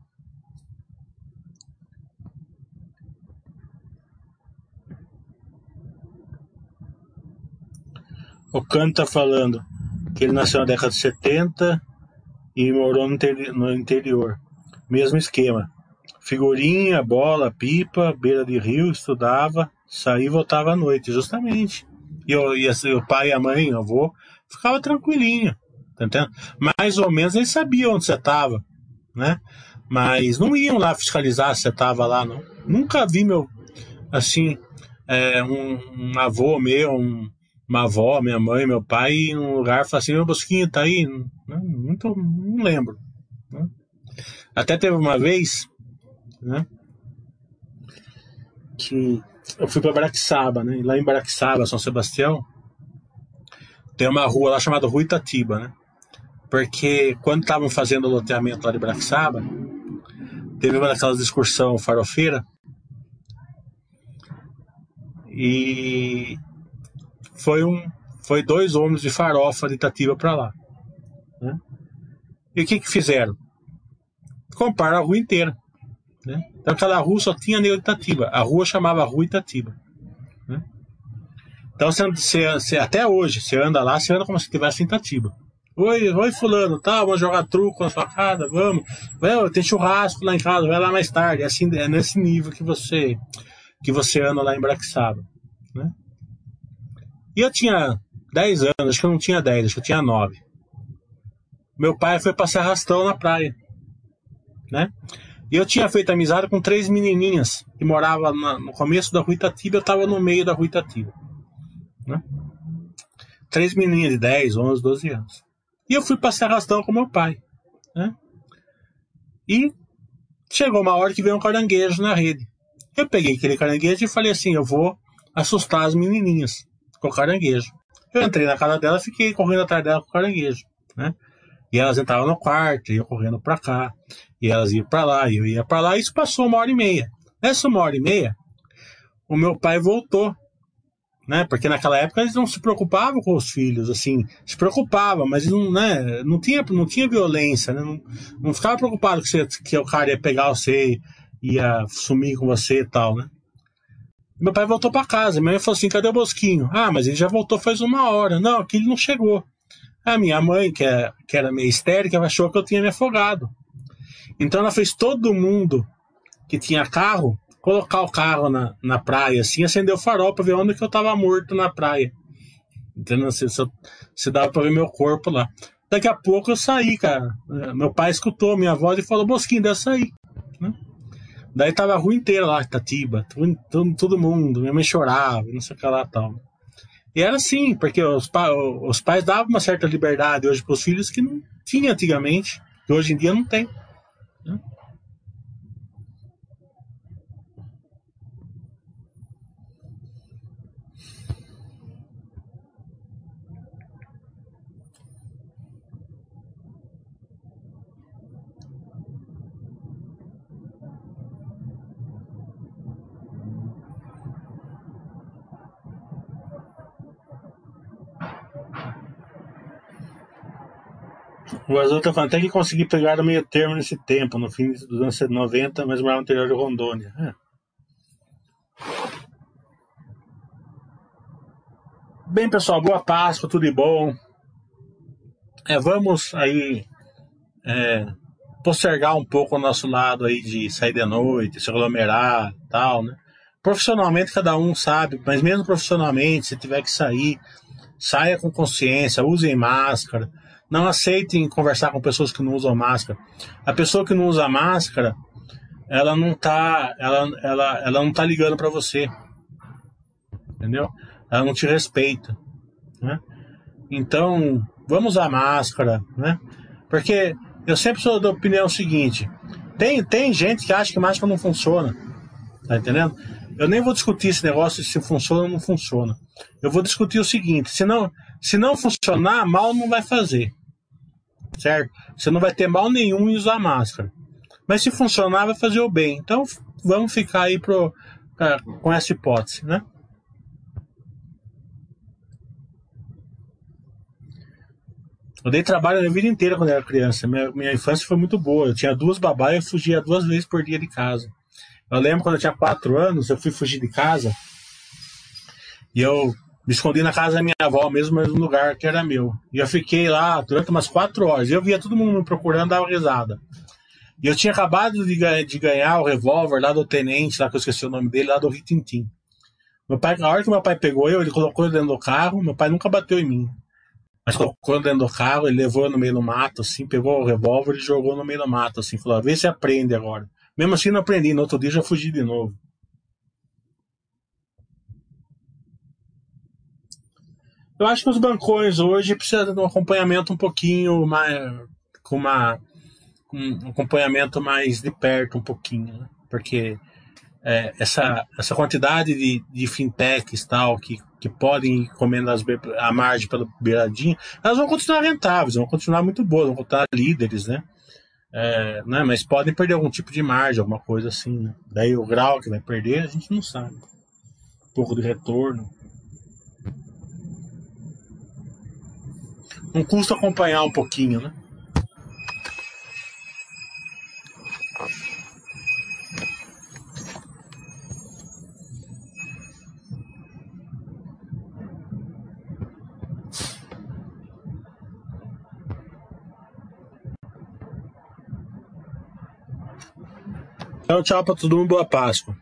[SPEAKER 4] O Cano tá falando que ele nasceu na década de 70 e morou no interior. Mesmo esquema. Figurinha, bola, pipa, beira de rio, estudava, saía e voltava à noite, justamente. E, eu, e assim, o pai, a mãe, o avô, ficava tranquilinho, tá entendendo? Mais ou menos eles sabiam onde você estava, né? Mas não iam lá fiscalizar se você estava lá, não. Nunca vi meu, assim, é, um, um, avô meu, um, uma avó, minha mãe, meu pai, num lugar e falar assim, meu Bosquinho, tá aí? Não, muito, não lembro. Né? Até teve uma vez, né? Que eu fui para Baraxaba, né? E lá em Baraxaba, São Sebastião, tem uma rua lá chamada Rua Itatiba, né? Porque quando estavam fazendo o loteamento lá de Baraxaba, teve uma daquelas excursão farofeira e foi um foi dois ônibus de farofa de Itatiba para lá. Né? E o que que fizeram? Compraram a rua inteira. Né? Então aquela rua só tinha Neo Itatiba. A rua chamava Rua Itatiba. Né? Então você, você, você, até hoje, você anda lá, você anda como se estivesse em Itatiba. Oi, oi fulano, tá, vamos jogar truco na sua casa, vamos. Vai, tem churrasco lá em casa, vai lá mais tarde. É, assim, é nesse nível que você que você anda lá em Braxaba. Né? E eu tinha 10 anos, acho que eu não tinha 10, acho que eu tinha 9. Meu pai foi passar arrastão na praia. Né? E eu tinha feito amizade com três menininhas que moravam no começo da Rua Itatiba, eu estava no meio da Rua Itatiba. Né? Três menininhas de 10, 11, 12 anos. E eu fui passear arrastão com meu pai. Né? E chegou uma hora que veio um caranguejo na rede. Eu peguei aquele caranguejo e falei assim: eu vou assustar as menininhas com o caranguejo. Eu entrei na casa dela fiquei correndo atrás dela com o caranguejo. Né? E elas entravam no quarto, iam correndo para cá, e elas iam para lá, e eu ia para lá, e isso passou uma hora e meia. Nessa uma hora e meia, o meu pai voltou, né? Porque naquela época eles não se preocupavam com os filhos, assim, se preocupava, mas não, né? Não tinha, não tinha violência, né? Não, não ficava preocupado que, você, que o cara ia pegar você, ia sumir com você e tal, né? Meu pai voltou para casa. Minha mãe falou assim: cadê o Bosquinho? Ah, mas ele já voltou faz uma hora. Não, aqui ele não chegou. A minha mãe, que, é, que era meio histérica, achou que eu tinha me afogado. Então ela fez todo mundo que tinha carro colocar o carro na, na praia, assim, acender o farol para ver onde que eu tava morto na praia. Entendeu? Se, se dava para ver meu corpo lá. Daqui a pouco eu saí, cara. Meu pai escutou minha voz e falou: Bosquinho, deve sair. Daí tava a rua inteira lá, Tatiba, todo, todo mundo, minha mãe chorava, não sei o que lá tal. E era assim, porque os, pa os pais davam uma certa liberdade hoje para os filhos que não tinha antigamente, que hoje em dia não tem. O Azul tá falando, até que consegui pegar o meio termo nesse tempo, no fim dos anos 90, mas morava no interior de Rondônia. É. Bem, pessoal, boa Páscoa, tudo de bom. É, vamos aí é, postergar um pouco o nosso lado aí de sair de noite, se aglomerar tal, né? Profissionalmente cada um sabe, mas mesmo profissionalmente, se tiver que sair, saia com consciência, usem máscara, não aceitem conversar com pessoas que não usam máscara. A pessoa que não usa máscara, ela não tá, ela, ela, ela não tá ligando para você, entendeu? Ela não te respeita, né? Então, vamos usar máscara, né? Porque eu sempre sou da opinião seguinte: tem, tem gente que acha que máscara não funciona, tá entendendo? Eu nem vou discutir esse negócio se funciona ou não funciona. Eu vou discutir o seguinte: se não, se não funcionar, mal não vai fazer, certo? Você não vai ter mal nenhum em usar máscara. Mas se funcionar, vai fazer o bem. Então, vamos ficar aí pro, com essa hipótese, né? Eu dei trabalho a vida inteira quando era criança. Minha, minha infância foi muito boa. Eu tinha duas babás e fugia duas vezes por dia de casa. Eu lembro quando eu tinha quatro anos, eu fui fugir de casa e eu me escondi na casa da minha avó, mesmo no lugar que era meu. E eu fiquei lá durante umas quatro horas. Eu via todo mundo me procurando, dava risada. E eu tinha acabado de, de ganhar o revólver lá do tenente, lá que eu esqueci o nome dele, lá do Ritintim. Meu pai, na hora que meu pai pegou eu, ele colocou ele dentro do carro, meu pai nunca bateu em mim. Mas colocou dentro do carro, ele levou no meio do mato, assim, pegou o revólver e jogou no meio do mato, assim, falou, vê se aprende agora. Mesmo assim não aprendi, no outro dia já fugi de novo. Eu acho que os bancões hoje precisam de um acompanhamento um pouquinho mais. com uma. um acompanhamento mais de perto, um pouquinho, né? Porque é, essa, essa quantidade de, de fintechs tal, que que podem encomendar as, a margem pela beiradinha, elas vão continuar rentáveis, vão continuar muito boas, vão continuar líderes, né? É, né? Mas podem perder algum tipo de margem, alguma coisa assim. Né? Daí o grau que vai perder, a gente não sabe. Um pouco de retorno. Não custa acompanhar um pouquinho, né? Então, tchau pra todo mundo, boa Páscoa.